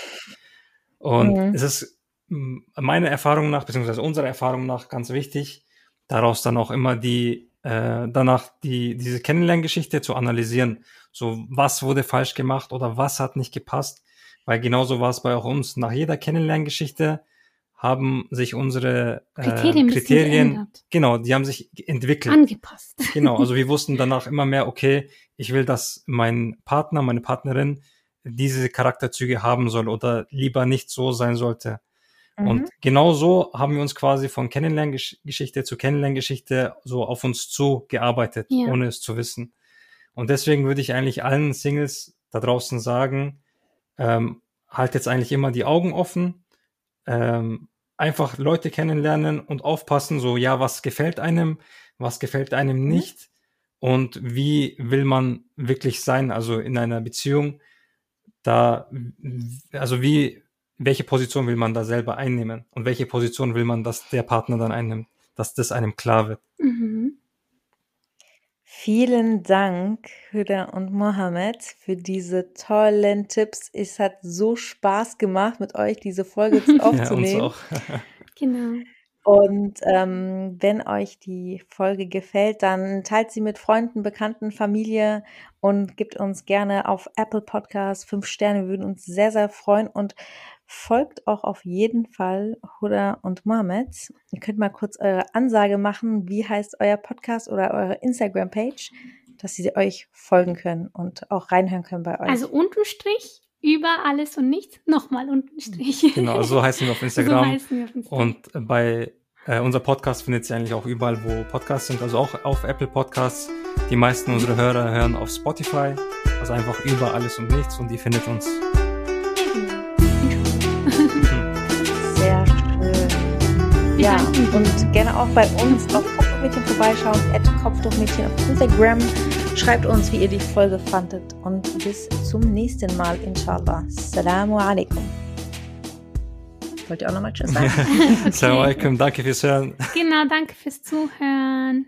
Und mhm. es ist meiner Erfahrung nach, beziehungsweise unserer Erfahrung nach ganz wichtig, daraus dann auch immer die, äh, danach die, diese Kennenlerngeschichte zu analysieren. So, was wurde falsch gemacht oder was hat nicht gepasst? Weil genauso war es bei auch uns. Nach jeder Kennenlerngeschichte haben sich unsere äh, Kriterien, Kriterien genau, die haben sich entwickelt. Angepasst. Genau, also wir wussten danach immer mehr, okay, ich will, dass mein Partner, meine Partnerin diese Charakterzüge haben soll oder lieber nicht so sein sollte. Mhm. Und genau so haben wir uns quasi von Kennenlerngeschichte zu Kennenlerngeschichte so auf uns zu gearbeitet, ja. ohne es zu wissen. Und deswegen würde ich eigentlich allen Singles da draußen sagen, ähm, halt jetzt eigentlich immer die Augen offen, ähm, einfach Leute kennenlernen und aufpassen, so ja, was gefällt einem, was gefällt einem mhm. nicht und wie will man wirklich sein, also in einer Beziehung, da, also wie, welche Position will man da selber einnehmen und welche Position will man, dass der Partner dann einnimmt, dass das einem klar wird. Mhm. Vielen Dank, Hüda und Mohammed, für diese tollen Tipps. Es hat so Spaß gemacht, mit euch diese Folge aufzunehmen. ja, uns auch. genau. Und ähm, wenn euch die Folge gefällt, dann teilt sie mit Freunden, Bekannten, Familie und gibt uns gerne auf Apple Podcasts fünf Sterne. Wir würden uns sehr, sehr freuen und folgt auch auf jeden Fall Huda und Mohammed. Ihr könnt mal kurz eure Ansage machen. Wie heißt euer Podcast oder eure Instagram-Page, dass sie euch folgen können und auch reinhören können bei euch? Also Unterstrich über alles und nichts, nochmal Unterstrich. Genau, so heißen wir auf Instagram. So wir auf Instagram. Und bei äh, unser Podcast findet ihr eigentlich auch überall, wo Podcasts sind, also auch auf Apple Podcasts. Die meisten unserer Hörer hören auf Spotify, also einfach über alles und nichts und ihr findet uns Ja, und gerne auch bei uns auf Kopftuchmädchen vorbeischauen, at Kopftuchmädchen auf Instagram. Schreibt uns, wie ihr die Folge fandet und bis zum nächsten Mal, inshallah. Assalamu alaikum. Wollt ihr auch nochmal Tschüss sagen? okay. Assalamu alaikum, danke fürs Hören. Genau, danke fürs Zuhören.